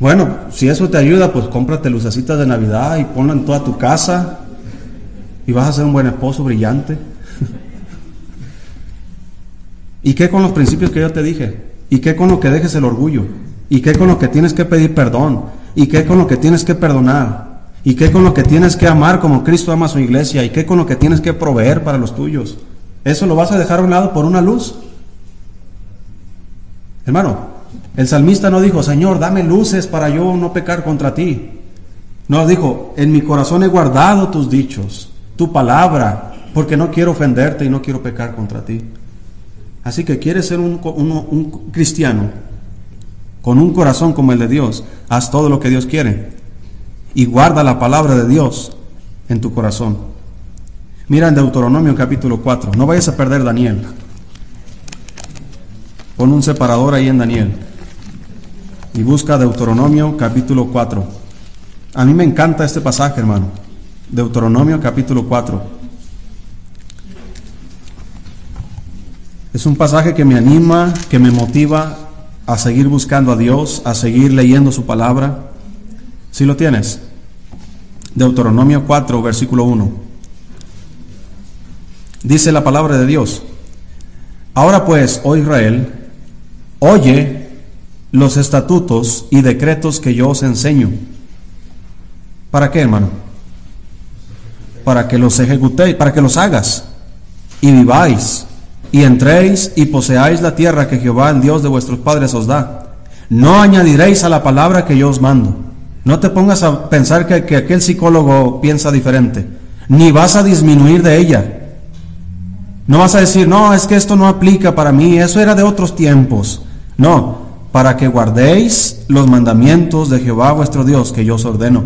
Bueno, si eso te ayuda, pues cómprate lucecitas de Navidad y ponla en toda tu casa y vas a ser un buen esposo brillante. (laughs) ¿Y qué con los principios que yo te dije? ¿Y qué con lo que dejes el orgullo? ¿Y qué con lo que tienes que pedir perdón? ¿Y qué con lo que tienes que perdonar? ¿Y qué con lo que tienes que amar como Cristo ama a su iglesia? ¿Y qué con lo que tienes que proveer para los tuyos? ¿Eso lo vas a dejar a un lado por una luz? Hermano, el salmista no dijo, Señor, dame luces para yo no pecar contra ti. No, dijo, en mi corazón he guardado tus dichos, tu palabra, porque no quiero ofenderte y no quiero pecar contra ti. Así que quieres ser un, un cristiano con un corazón como el de Dios, haz todo lo que Dios quiere y guarda la palabra de Dios en tu corazón. Mira en Deuteronomio capítulo 4, no vayas a perder Daniel. Pon un separador ahí en Daniel y busca Deuteronomio capítulo 4. A mí me encanta este pasaje, hermano. Deuteronomio capítulo 4. Es un pasaje que me anima, que me motiva a seguir buscando a Dios, a seguir leyendo su palabra. Si lo tienes. Deuteronomio 4, versículo 1. Dice la palabra de Dios. Ahora pues, oh Israel, oye los estatutos y decretos que yo os enseño. ¿Para qué, hermano? Para que los ejecutéis, para que los hagas y viváis y entréis y poseáis la tierra que Jehová, el Dios de vuestros padres, os da. No añadiréis a la palabra que yo os mando. No te pongas a pensar que, que aquel psicólogo piensa diferente, ni vas a disminuir de ella. No vas a decir, no, es que esto no aplica para mí, eso era de otros tiempos. No, para que guardéis los mandamientos de Jehová vuestro Dios que yo os ordeno.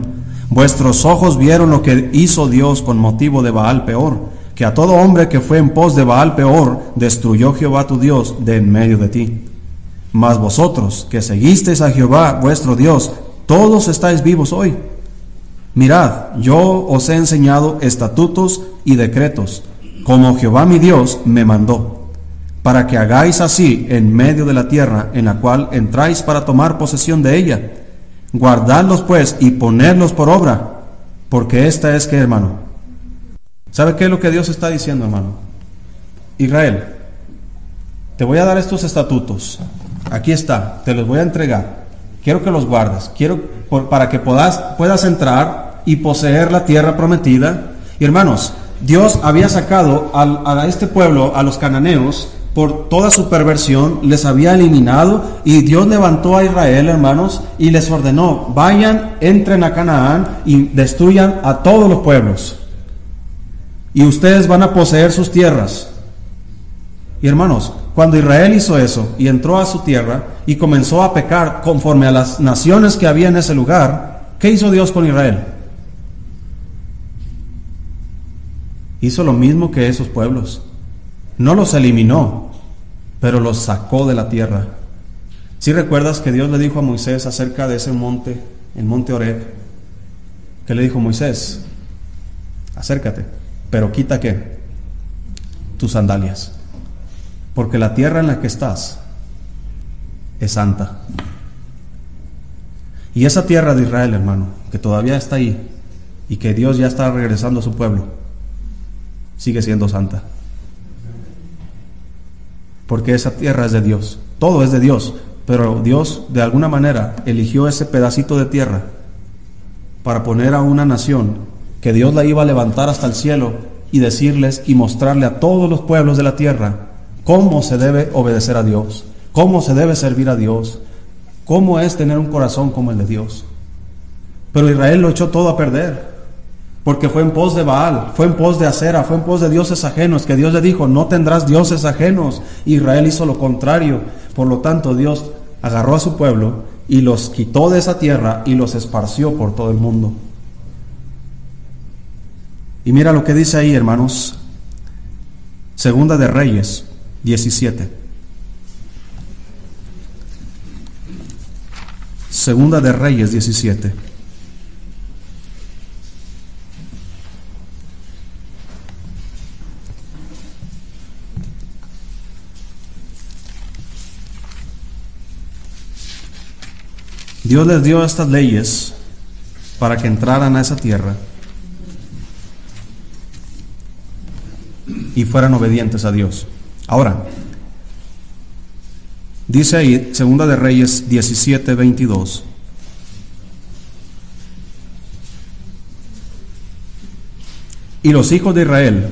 Vuestros ojos vieron lo que hizo Dios con motivo de Baal peor, que a todo hombre que fue en pos de Baal peor, destruyó Jehová tu Dios de en medio de ti. Mas vosotros que seguisteis a Jehová vuestro Dios, todos estáis vivos hoy. Mirad, yo os he enseñado estatutos y decretos como Jehová mi Dios me mandó, para que hagáis así en medio de la tierra en la cual entráis para tomar posesión de ella. Guardadlos pues y ponedlos por obra, porque esta es que, hermano. ¿Sabe qué es lo que Dios está diciendo, hermano? Israel, te voy a dar estos estatutos. Aquí está, te los voy a entregar. Quiero que los guardes. Quiero para que puedas, puedas entrar y poseer la tierra prometida. Y hermanos, Dios había sacado a este pueblo, a los cananeos, por toda su perversión, les había eliminado y Dios levantó a Israel, hermanos, y les ordenó, vayan, entren a Canaán y destruyan a todos los pueblos. Y ustedes van a poseer sus tierras. Y hermanos, cuando Israel hizo eso y entró a su tierra y comenzó a pecar conforme a las naciones que había en ese lugar, ¿qué hizo Dios con Israel? hizo lo mismo que esos pueblos. No los eliminó, pero los sacó de la tierra. Si recuerdas que Dios le dijo a Moisés acerca de ese monte, el monte Oreb, que le dijo Moisés, acércate, pero quita qué? Tus sandalias, porque la tierra en la que estás es santa. Y esa tierra de Israel, hermano, que todavía está ahí y que Dios ya está regresando a su pueblo, sigue siendo santa. Porque esa tierra es de Dios. Todo es de Dios. Pero Dios de alguna manera eligió ese pedacito de tierra para poner a una nación que Dios la iba a levantar hasta el cielo y decirles y mostrarle a todos los pueblos de la tierra cómo se debe obedecer a Dios, cómo se debe servir a Dios, cómo es tener un corazón como el de Dios. Pero Israel lo echó todo a perder porque fue en pos de Baal, fue en pos de Acera, fue en pos de dioses ajenos, que Dios le dijo, no tendrás dioses ajenos. Israel hizo lo contrario. Por lo tanto, Dios agarró a su pueblo y los quitó de esa tierra y los esparció por todo el mundo. Y mira lo que dice ahí, hermanos. Segunda de Reyes 17. Segunda de Reyes 17. Dios les dio estas leyes para que entraran a esa tierra y fueran obedientes a Dios. Ahora, dice ahí, Segunda de Reyes 17, 22. Y los hijos de Israel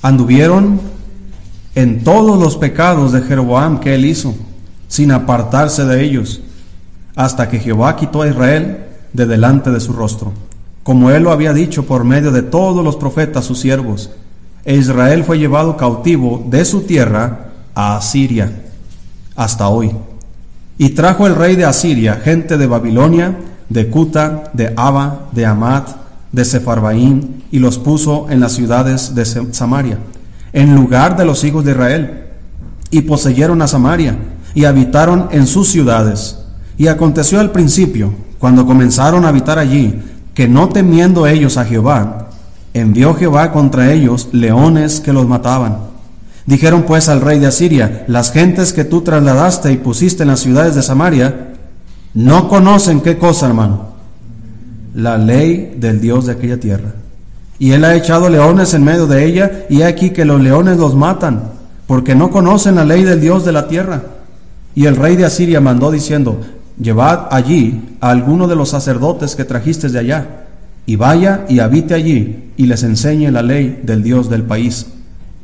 anduvieron en todos los pecados de Jeroboam que él hizo, sin apartarse de ellos hasta que Jehová quitó a Israel de delante de su rostro, como él lo había dicho por medio de todos los profetas sus siervos. E Israel fue llevado cautivo de su tierra a Asiria hasta hoy. Y trajo el rey de Asiria gente de Babilonia, de Cuta, de Abba, de Amat, de Sefarbaín, y los puso en las ciudades de Samaria, en lugar de los hijos de Israel. Y poseyeron a Samaria, y habitaron en sus ciudades y aconteció al principio, cuando comenzaron a habitar allí, que no temiendo ellos a Jehová, envió Jehová contra ellos leones que los mataban. Dijeron pues al rey de Asiria, las gentes que tú trasladaste y pusiste en las ciudades de Samaria, no conocen qué cosa, hermano, la ley del Dios de aquella tierra. Y él ha echado leones en medio de ella, y aquí que los leones los matan, porque no conocen la ley del Dios de la tierra. Y el rey de Asiria mandó diciendo, llevad allí a alguno de los sacerdotes que trajiste de allá, y vaya y habite allí, y les enseñe la ley del Dios del país.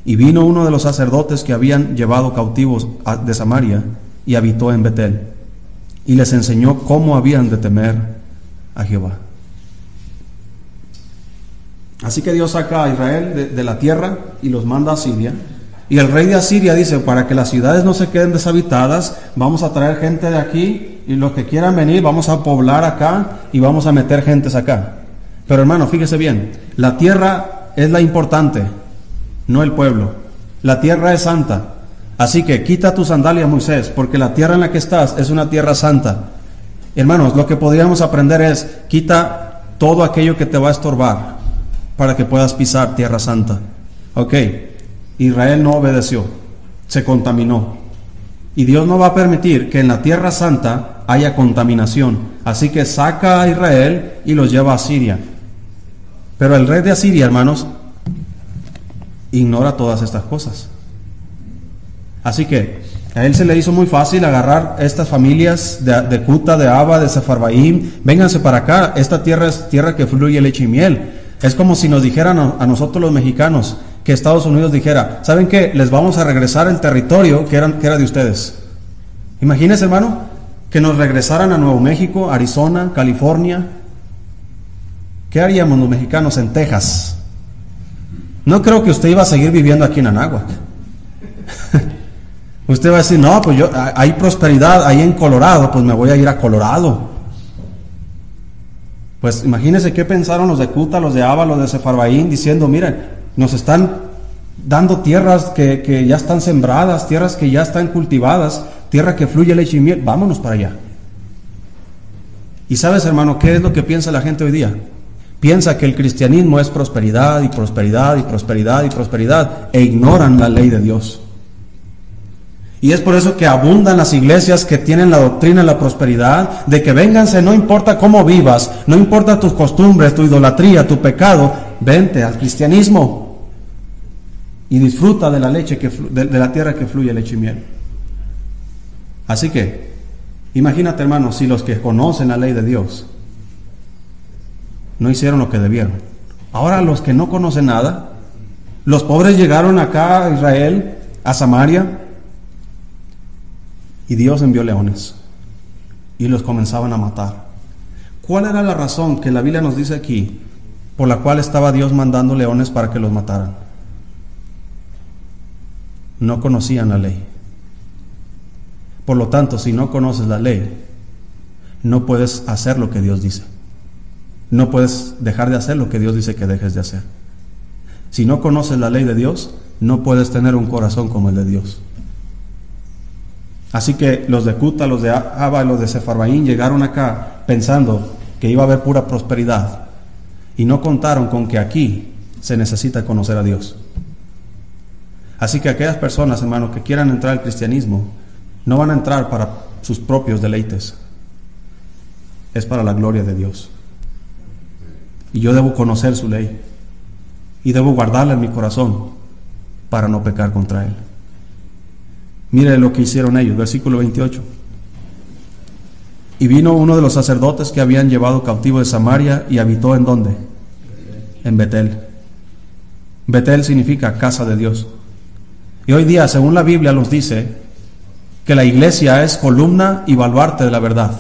Y vino uno de los sacerdotes que habían llevado cautivos de Samaria, y habitó en Betel, y les enseñó cómo habían de temer a Jehová. Así que Dios saca a Israel de, la tierra y los manda a Siria. Y el rey de Asiria dice, para que las ciudades no se queden deshabitadas, vamos a traer gente de aquí y los que quieran venir, vamos a poblar acá y vamos a meter gentes acá. Pero hermano, fíjese bien, la tierra es la importante, no el pueblo. La tierra es santa. Así que quita tu sandalia, Moisés, porque la tierra en la que estás es una tierra santa. Hermanos, lo que podríamos aprender es, quita todo aquello que te va a estorbar para que puedas pisar tierra santa. Ok, Israel no obedeció, se contaminó. Y Dios no va a permitir que en la tierra santa haya contaminación. Así que saca a Israel y los lleva a Siria. Pero el rey de Asiria, hermanos, ignora todas estas cosas. Así que a él se le hizo muy fácil agarrar estas familias de, de Cuta, de Abba, de Sefarbaim. Vénganse para acá. Esta tierra es tierra que fluye leche y miel. Es como si nos dijeran a, nosotros los mexicanos que Estados Unidos dijera, ¿saben qué? Les vamos a regresar el territorio que, eran, que era de ustedes. Imagínense, hermano, que nos regresaran a Nuevo México, Arizona, California. ¿Qué haríamos los mexicanos en Texas? No creo que usted iba a seguir viviendo aquí en Anáhuac. (laughs) usted va a decir, no, pues yo, hay prosperidad ahí en Colorado, pues me voy a ir a Colorado. Pues imagínense qué pensaron los de Cuta, los de Aba, los de Sefarbaín, diciendo, miren, nos están dando tierras que, ya están sembradas, tierras que ya están cultivadas, tierra que fluye leche y miel, vámonos para allá. Y sabes, hermano, ¿qué es lo que piensa la gente hoy día? Piensa que el cristianismo es prosperidad y prosperidad y prosperidad y prosperidad e ignoran la ley de Dios. Y es por eso que abundan las iglesias que tienen la doctrina de la prosperidad, de que vénganse, no importa cómo vivas, no importa tus costumbres, tu idolatría, tu pecado, vente al cristianismo y disfruta de la leche de, de la tierra que fluye leche y miel. Así que, imagínate hermano, si los que conocen la ley de Dios no hicieron lo que debieron. Ahora los que no conocen nada, los pobres llegaron acá a Israel, a Samaria, y Dios envió leones y los comenzaban a matar. ¿Cuál era la razón que la Biblia nos dice aquí por la cual estaba Dios mandando leones para que los mataran? No conocían la ley. Por lo tanto, si no conoces la ley, no puedes hacer lo que Dios dice. No puedes dejar de hacer lo que Dios dice que dejes de hacer. Si no conoces la ley de Dios, no puedes tener un corazón como el de Dios. Así que los de Cuta, los de Abba, los de Sefarbaín llegaron acá pensando que iba a haber pura prosperidad y no contaron con que aquí se necesita conocer a Dios. Así que aquellas personas, hermanos, que quieran entrar al cristianismo, no van a entrar para sus propios deleites, es para la gloria de Dios. Y yo debo conocer su ley y debo guardarla en mi corazón para no pecar contra Él. Mire lo que hicieron ellos, versículo 28. Y vino uno de los sacerdotes que habían llevado cautivo de Samaria y habitó en dónde? En Betel. Betel significa casa de Dios. Y hoy día, según la Biblia nos dice, que la iglesia es columna y baluarte de la verdad.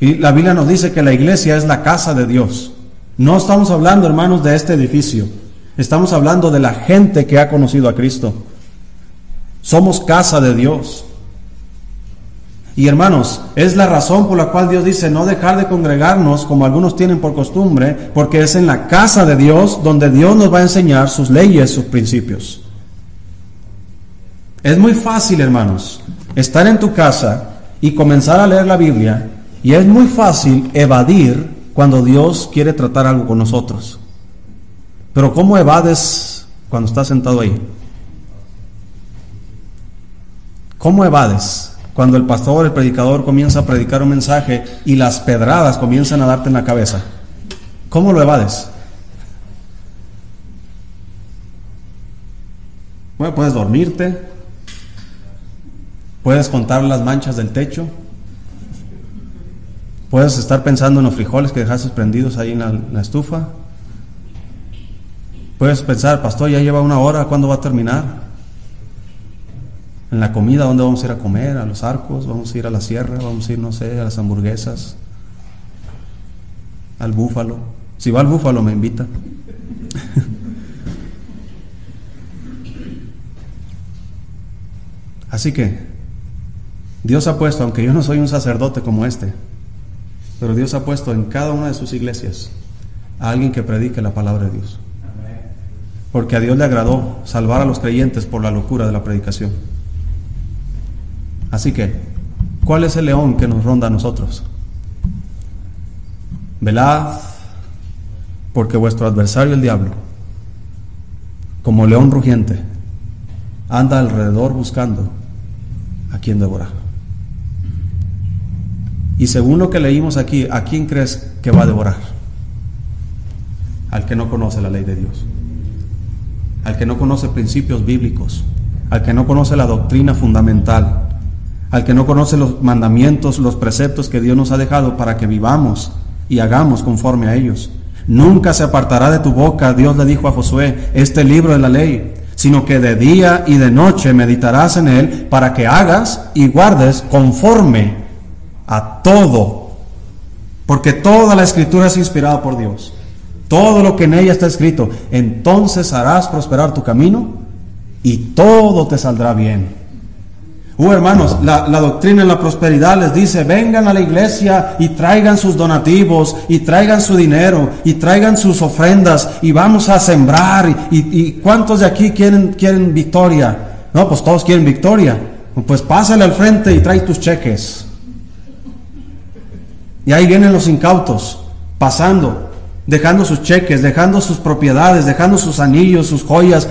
Y la Biblia nos dice que la iglesia es la casa de Dios. No estamos hablando, hermanos, de este edificio. Estamos hablando de la gente que ha conocido a Cristo. Somos casa de Dios. Y hermanos, es la razón por la cual Dios dice no dejar de congregarnos como algunos tienen por costumbre, porque es en la casa de Dios donde Dios nos va a enseñar sus leyes, sus principios. Es muy fácil, hermanos, estar en tu casa y comenzar a leer la Biblia, y es muy fácil evadir cuando Dios quiere tratar algo con nosotros. Pero ¿cómo evades cuando estás sentado ahí? ¿Cómo evades? Cuando el pastor, el predicador comienza a predicar un mensaje y las pedradas comienzan a darte en la cabeza. ¿Cómo lo evades? Bueno, puedes dormirte, Puedes contar las manchas del techo. Puedes estar pensando en los frijoles que dejaste prendidos ahí en la, en la estufa. Puedes pensar, pastor, ya lleva una hora, ¿cuándo va a terminar? En la comida, ¿dónde vamos a ir a comer? A los arcos, vamos a ir a la sierra, vamos a ir, no sé, a las hamburguesas, al búfalo. Si va al búfalo, me invita. (laughs) Así que Dios ha puesto, aunque yo no soy un sacerdote como este, pero Dios ha puesto en cada una de sus iglesias a alguien que predique la palabra de Dios. Porque a Dios le agradó salvar a los creyentes por la locura de la predicación. Así que, ¿cuál es el león que nos ronda a nosotros? Velad, porque vuestro adversario el diablo, como león rugiente, anda alrededor buscando a quien devorar. Y según lo que leímos aquí, ¿a quién crees que va a devorar? Al que no conoce la ley de Dios, al que no conoce principios bíblicos, al que no conoce la doctrina fundamental, al que no conoce los mandamientos, los preceptos que Dios nos ha dejado para que vivamos y hagamos conforme a ellos. Nunca se apartará de tu boca, Dios le dijo a Josué, este libro de la ley, sino que de día y de noche meditarás en él para que hagas y guardes conforme a todo. Porque toda la escritura es inspirada por Dios. Todo lo que en ella está escrito, entonces harás prosperar tu camino y todo te saldrá bien. Uh, hermanos, la, la, doctrina de la prosperidad les dice, vengan a la iglesia y traigan sus donativos, y traigan su dinero, y traigan sus ofrendas, y vamos a sembrar. Y, y, cuántos de aquí quieren, quieren victoria? No, pues todos quieren victoria. Pues pásale al frente y trae tus cheques. Y ahí vienen los incautos, pasando, dejando sus cheques, dejando sus propiedades, dejando sus anillos, sus joyas,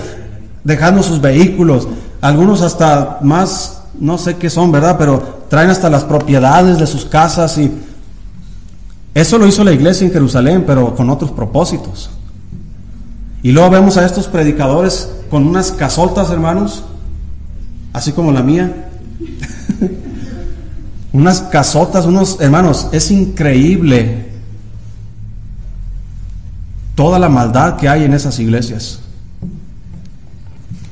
dejando sus vehículos, algunos hasta más no sé qué son, ¿verdad? Pero traen hasta las propiedades de sus casas y eso lo hizo la iglesia en Jerusalén, pero con otros propósitos. Y luego vemos a estos predicadores con unas casoltas, hermanos, así como la mía. (laughs) unas casotas, unos hermanos, es increíble toda la maldad que hay en esas iglesias.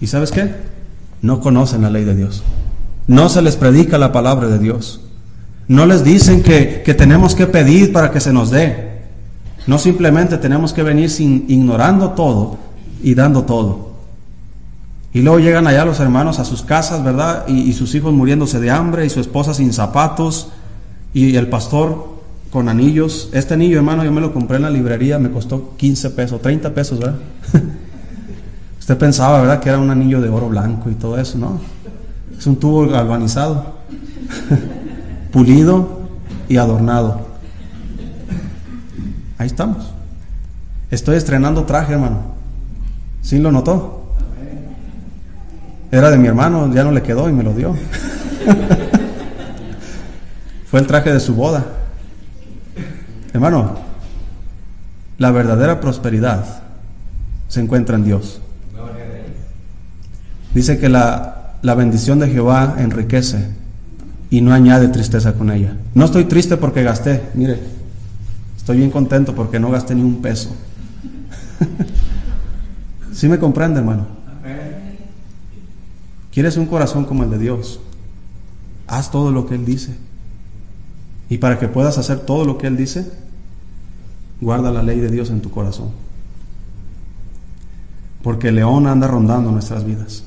¿Y sabes qué? No conocen la ley de Dios. No se les predica la palabra de Dios. No les dicen que, que tenemos que pedir para que se nos dé. No simplemente tenemos que venir sin, ignorando todo y dando todo. Y luego llegan allá los hermanos a sus casas, ¿verdad? Y, sus hijos muriéndose de hambre y su esposa sin zapatos y el pastor con anillos. Este anillo, hermano, yo me lo compré en la librería, me costó 15 pesos, 30 pesos, ¿verdad? (laughs) Usted pensaba, ¿verdad? Que era un anillo de oro blanco y todo eso, ¿no? Es un tubo galvanizado, (laughs) pulido y adornado. Ahí estamos. Estoy estrenando traje, hermano. ¿Sí lo notó? Era de mi hermano, ya no le quedó y me lo dio. (laughs) Fue el traje de su boda. Hermano, la verdadera prosperidad se encuentra en Dios. Dice que la la bendición de Jehová enriquece y no añade tristeza con ella. No estoy triste porque gasté, mire, estoy bien contento porque no gasté ni un peso. (laughs) ¿Sí me comprende, hermano? ¿Quieres un corazón como el de Dios? Haz todo lo que Él dice. Y para que puedas hacer todo lo que Él dice, guarda la ley de Dios en tu corazón. Porque el león anda rondando nuestras vidas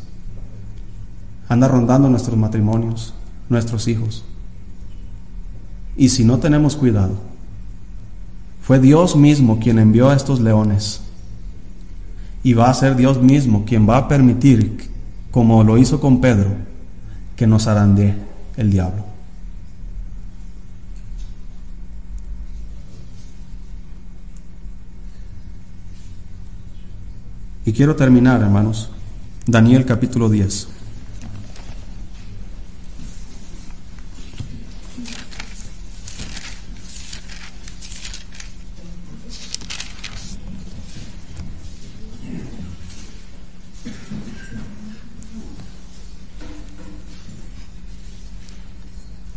anda rondando nuestros matrimonios, nuestros hijos. Y si no tenemos cuidado, fue Dios mismo quien envió a estos leones. Y va a ser Dios mismo quien va a permitir, como lo hizo con Pedro, que nos arandee el diablo. Y quiero terminar, hermanos, Daniel capítulo 10.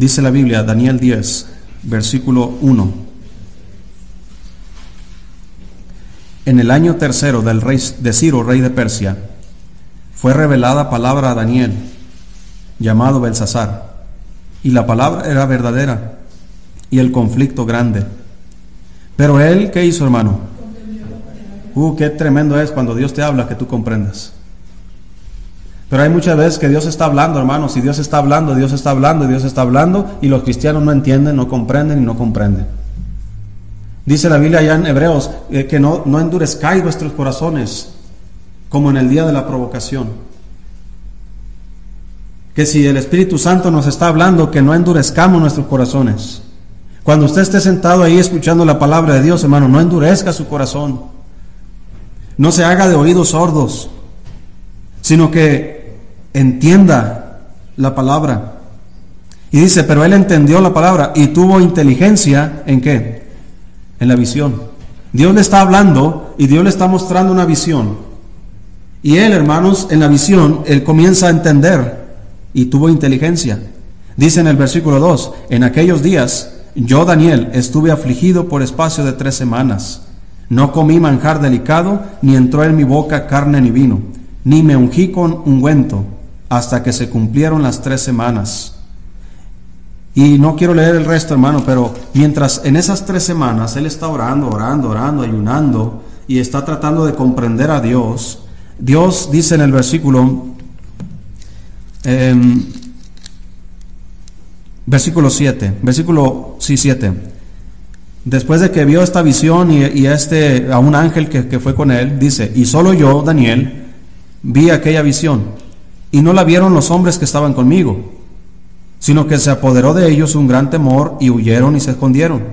Dice la Biblia, Daniel 10, versículo 1. En el año tercero del rey de Ciro, rey de Persia, fue revelada palabra a Daniel, llamado Belsasar, y la palabra era verdadera y el conflicto grande. Pero él, ¿qué hizo, hermano? Uh, qué tremendo es cuando Dios te habla que tú comprendas. Pero hay muchas veces que Dios está hablando, hermanos, y Dios está hablando, Dios está hablando, Dios está hablando, y los cristianos no entienden, no comprenden y no comprenden. Dice la Biblia allá en Hebreos eh, que no, no endurezcáis vuestros corazones como en el día de la provocación. Que si el Espíritu Santo nos está hablando, que no endurezcamos nuestros corazones. Cuando usted esté sentado ahí escuchando la palabra de Dios, hermano, no endurezca su corazón. No se haga de oídos sordos, sino que entienda la palabra. Y dice, pero él entendió la palabra y tuvo inteligencia en qué? en la visión. Dios le está hablando y Dios le está mostrando una visión. Y él, hermanos, en la visión, él comienza a entender y tuvo inteligencia. Dice en el versículo 2, en aquellos días yo, Daniel, estuve afligido por espacio de tres semanas. No comí manjar delicado, ni entró en mi boca carne ni vino, ni me ungí con ungüento, hasta que se cumplieron las tres semanas. Y no quiero leer el resto, hermano, pero mientras en esas tres semanas él está orando, orando, orando, ayunando y está tratando de comprender a Dios, Dios dice en el versículo, em, versículo 7, versículo sí, 7, después de que vio esta visión y, este, a un ángel que, que fue con él, dice, y solo yo, Daniel, vi aquella visión, y no la vieron los hombres que estaban conmigo sino que se apoderó de ellos un gran temor y huyeron y se escondieron.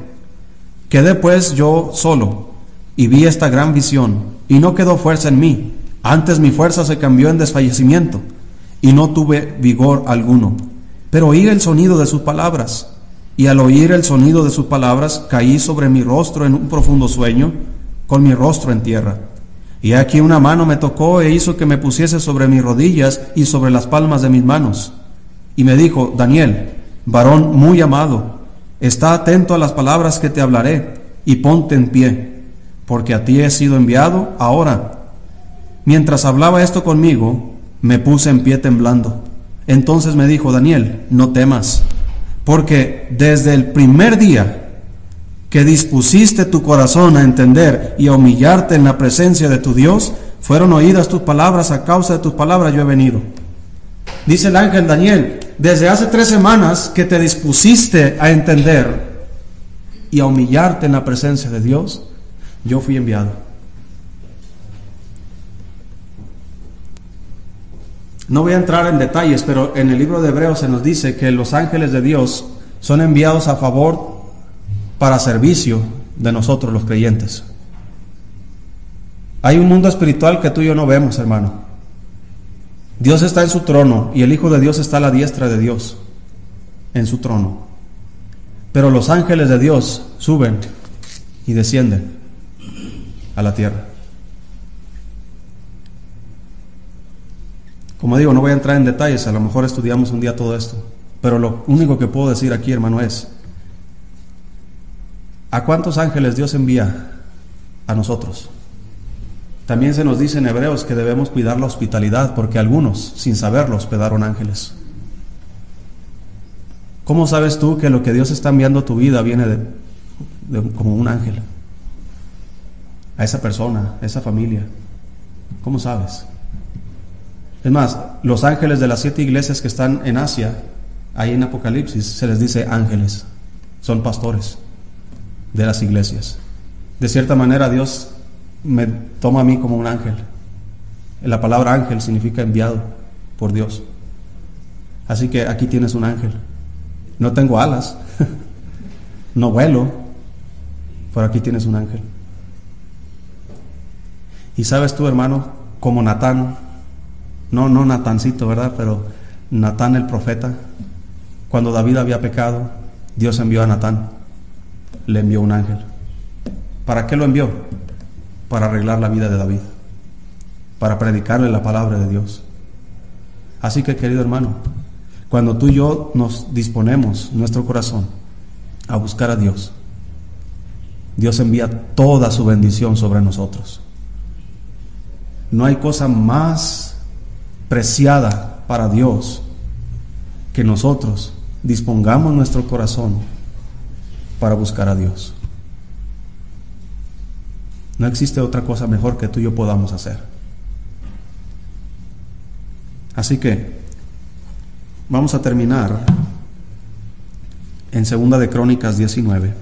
Quedé pues yo solo y vi esta gran visión, y no quedó fuerza en mí, antes mi fuerza se cambió en desfallecimiento, y no tuve vigor alguno. Pero oí el sonido de sus palabras, y al oír el sonido de sus palabras caí sobre mi rostro en un profundo sueño, con mi rostro en tierra. Y aquí una mano me tocó e hizo que me pusiese sobre mis rodillas y sobre las palmas de mis manos y me dijo, Daniel, varón muy amado, está atento a las palabras que te hablaré y ponte en pie, porque a ti he sido enviado ahora. Mientras hablaba esto conmigo, me puse en pie temblando. Entonces me dijo, Daniel, no temas, porque desde el primer día que dispusiste tu corazón a entender y a humillarte en la presencia de tu Dios, fueron oídas tus palabras, a causa de tus palabras yo he venido. Dice el ángel Daniel, desde hace tres semanas que te dispusiste a entender y a humillarte en la presencia de Dios, yo fui enviado. No voy a entrar en detalles, pero en el libro de Hebreos se nos dice que los ángeles de Dios son enviados a favor para servicio de nosotros los creyentes. Hay un mundo espiritual que tú y yo no vemos, hermano. Dios está en su trono y el Hijo de Dios está a la diestra de Dios, en su trono. Pero los ángeles de Dios suben y descienden a la tierra. Como digo, no voy a entrar en detalles, a lo mejor estudiamos un día todo esto, pero lo único que puedo decir aquí, hermano, es, ¿a cuántos ángeles Dios envía a nosotros? También se nos dice en Hebreos que debemos cuidar la hospitalidad porque algunos, sin saberlo, hospedaron ángeles. ¿Cómo sabes tú que lo que Dios está enviando a tu vida viene como un ángel? A esa persona, a esa familia. ¿Cómo sabes? Es más, los ángeles de las siete iglesias que están en Asia, ahí en Apocalipsis, se les dice ángeles. Son pastores de las iglesias. De cierta manera Dios me toma a mí como un ángel. La palabra ángel significa enviado por Dios. Así que aquí tienes un ángel. No tengo alas, (laughs) no vuelo, pero aquí tienes un ángel. Y sabes tú, hermano, como Natán, no, no Natancito, ¿verdad? Pero Natán el profeta, cuando David había pecado, Dios envió a Natán, le envió un ángel. ¿Para qué lo envió? para arreglar la vida de David, para predicarle la palabra de Dios. Así que, querido hermano, Cuando tú y yo nos disponemos, nuestro corazón, a buscar a Dios, Dios envía toda su bendición sobre nosotros. No hay cosa más preciada para Dios que nosotros dispongamos nuestro corazón para buscar a Dios. No existe otra cosa mejor que tú y yo podamos hacer. Así que vamos a terminar en Segunda de Crónicas 19.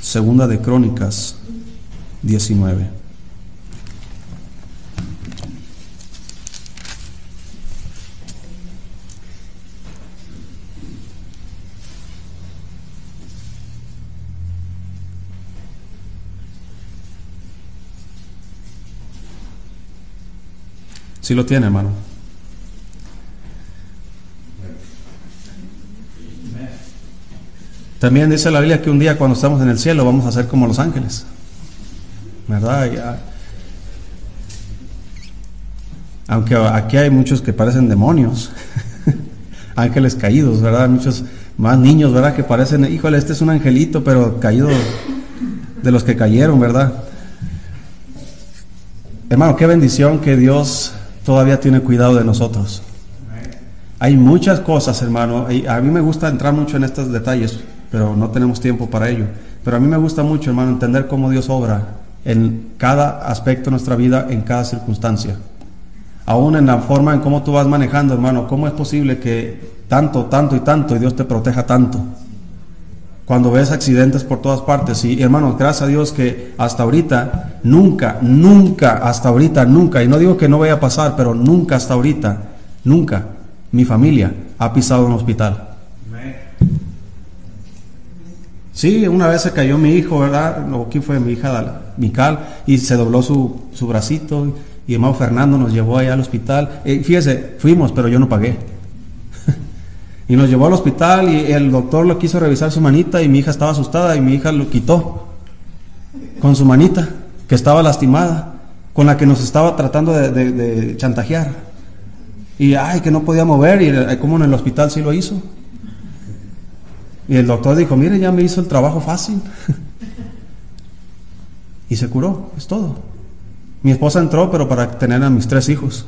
Segunda de Crónicas 19. Si lo tiene, hermano. También dice la Biblia que un día cuando estamos en el cielo vamos a ser como los ángeles. ¿Verdad? Aunque aquí hay muchos que parecen demonios, (laughs) ángeles caídos, ¿verdad? Muchos más niños, ¿verdad? Que parecen, híjole, este es un angelito, pero caído de los que cayeron, ¿verdad? Hermano, qué bendición que Dios todavía tiene cuidado de nosotros. Hay muchas cosas, hermano, y a mí me gusta entrar mucho en estos detalles, pero no tenemos tiempo para ello. Pero a mí me gusta mucho, hermano, entender cómo Dios obra en cada aspecto de nuestra vida, en cada circunstancia. Aún en la forma en cómo tú vas manejando, hermano, ¿cómo es posible que tanto, tanto y tanto y Dios te proteja tanto? Cuando ves accidentes por todas partes. Y hermanos, gracias a Dios que hasta ahorita, nunca, nunca, hasta ahorita, nunca, y no digo que no vaya a pasar, pero nunca hasta ahorita, nunca, mi familia ha pisado un hospital. Sí, una vez se cayó mi hijo, ¿verdad? O quién fue mi hija, Mical, y se dobló su, su bracito, y hermano Fernando nos llevó allá al hospital. Eh, fíjese, fuimos, pero yo no pagué. Y nos llevó al hospital y el doctor lo quiso revisar su manita y mi hija estaba asustada y mi hija lo quitó con su manita, que estaba lastimada, con la que nos estaba tratando de, chantajear. Y ay, que no podía mover y como en el hospital sí lo hizo. Y el doctor dijo, mire, ya me hizo el trabajo fácil. (laughs) y se curó, es todo. Mi esposa entró, pero para tener a mis tres hijos.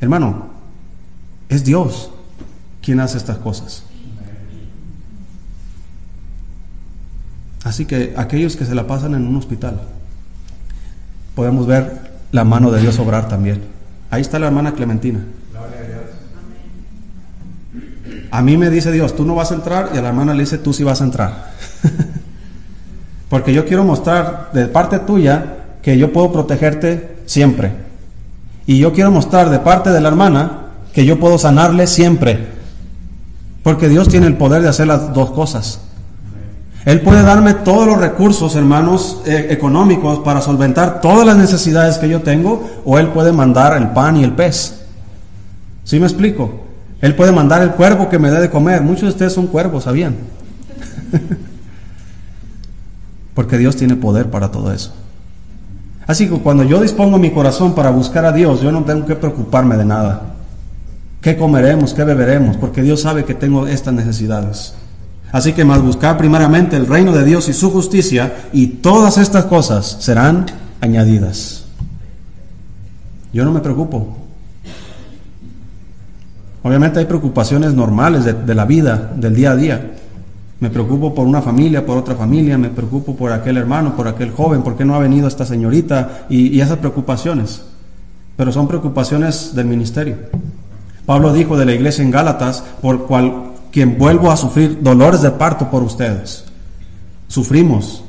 Hermano, es Dios. ¿Quién hace estas cosas? Así que aquellos que se la pasan en un hospital, podemos ver la mano de Dios obrar también. Ahí está la hermana Clementina. A mí me dice Dios, tú no vas a entrar, y a la hermana le dice, tú sí vas a entrar. (laughs) Porque yo quiero mostrar de parte tuya que yo puedo protegerte siempre. Y yo quiero mostrar de parte de la hermana que yo puedo sanarle siempre. Porque Dios tiene el poder de hacer las dos cosas. Él puede darme todos los recursos, hermanos, eh, económicos para solventar todas las necesidades que yo tengo, o Él puede mandar el pan y el pez. ¿Sí me explico? Él puede mandar el cuervo que me dé de comer. Muchos de ustedes son cuervos, ¿sabían? (laughs) Porque Dios tiene poder para todo eso. Así que cuando yo dispongo mi corazón para buscar a Dios, yo no tengo que preocuparme de nada. ¿Qué comeremos? ¿Qué beberemos? Porque Dios sabe que tengo estas necesidades. Así que más buscar primeramente el reino de Dios y su justicia y todas estas cosas serán añadidas. Yo no me preocupo. Obviamente hay preocupaciones normales de, la vida, del día a día. Me preocupo por una familia, por otra familia, me preocupo por aquel hermano, por aquel joven, por qué no ha venido esta señorita y, y esas preocupaciones. Pero son preocupaciones del ministerio. Pablo dijo de la iglesia en Gálatas, por cual quien vuelvo a sufrir dolores de parto por ustedes. Sufrimos,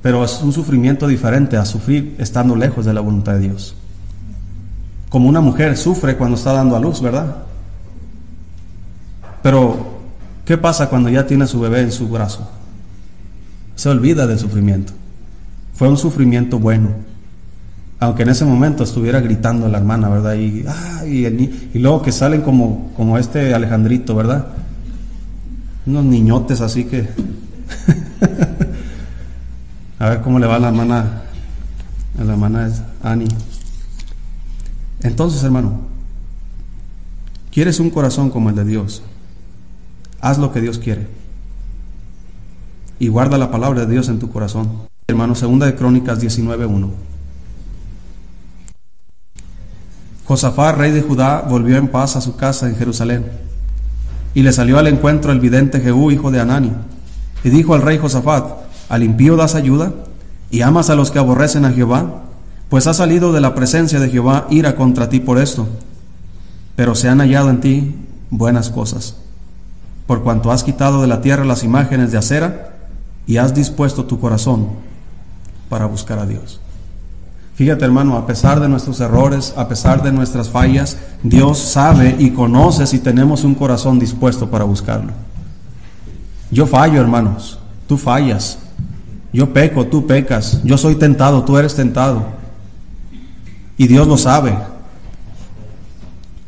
pero es un sufrimiento diferente a sufrir estando lejos de la voluntad de Dios. Como una mujer sufre cuando está dando a luz, ¿verdad? Pero, ¿qué pasa cuando ya tiene su bebé en su brazo? Se olvida del sufrimiento. Fue un sufrimiento bueno aunque en ese momento estuviera gritando la hermana, ¿verdad? Y, y, luego que salen como, como este Alejandrito, ¿verdad? Unos niñotes así que... (laughs) a ver cómo le va a la hermana La hermana es Ani. Entonces, hermano, ¿quieres un corazón como el de Dios? Haz lo que Dios quiere. Y guarda la palabra de Dios en tu corazón. Hermano, segunda de Crónicas 19.1. Josafat, rey de Judá, volvió en paz a su casa en Jerusalén. Y le salió al encuentro el vidente Jehú, hijo de Anani. Y dijo al rey Josafat, ¿al impío das ayuda? ¿Y amas a los que aborrecen a Jehová? Pues ha salido de la presencia de Jehová ira contra ti por esto. Pero se han hallado en ti buenas cosas, por cuanto has quitado de la tierra las imágenes de acera y has dispuesto tu corazón para buscar a Dios. Fíjate hermano, a pesar de nuestros errores, a pesar de nuestras fallas, Dios sabe y conoce si tenemos un corazón dispuesto para buscarlo. Yo fallo, hermanos, tú fallas. Yo peco, tú pecas. Yo soy tentado, tú eres tentado. Y Dios lo sabe.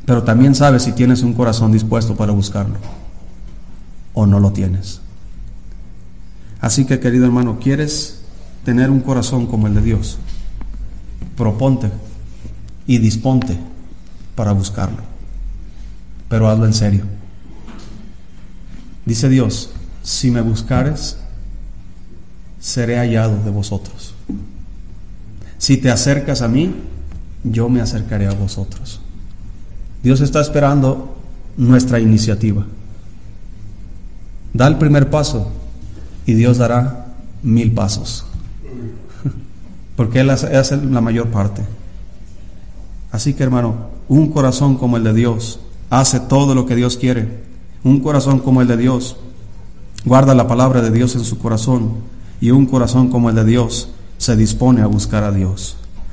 Pero también sabe si tienes un corazón dispuesto para buscarlo o no lo tienes. Así que querido hermano, ¿quieres tener un corazón como el de Dios? Proponte y disponte para buscarlo. Pero hazlo en serio. Dice Dios, si me buscares, seré hallado de vosotros. Si te acercas a mí, yo me acercaré a vosotros. Dios está esperando nuestra iniciativa. Da el primer paso y Dios dará mil pasos. Porque Él hace la mayor parte. Así que hermano, un corazón como el de Dios hace todo lo que Dios quiere. Un corazón como el de Dios guarda la palabra de Dios en su corazón. Y un corazón como el de Dios se dispone a buscar a Dios.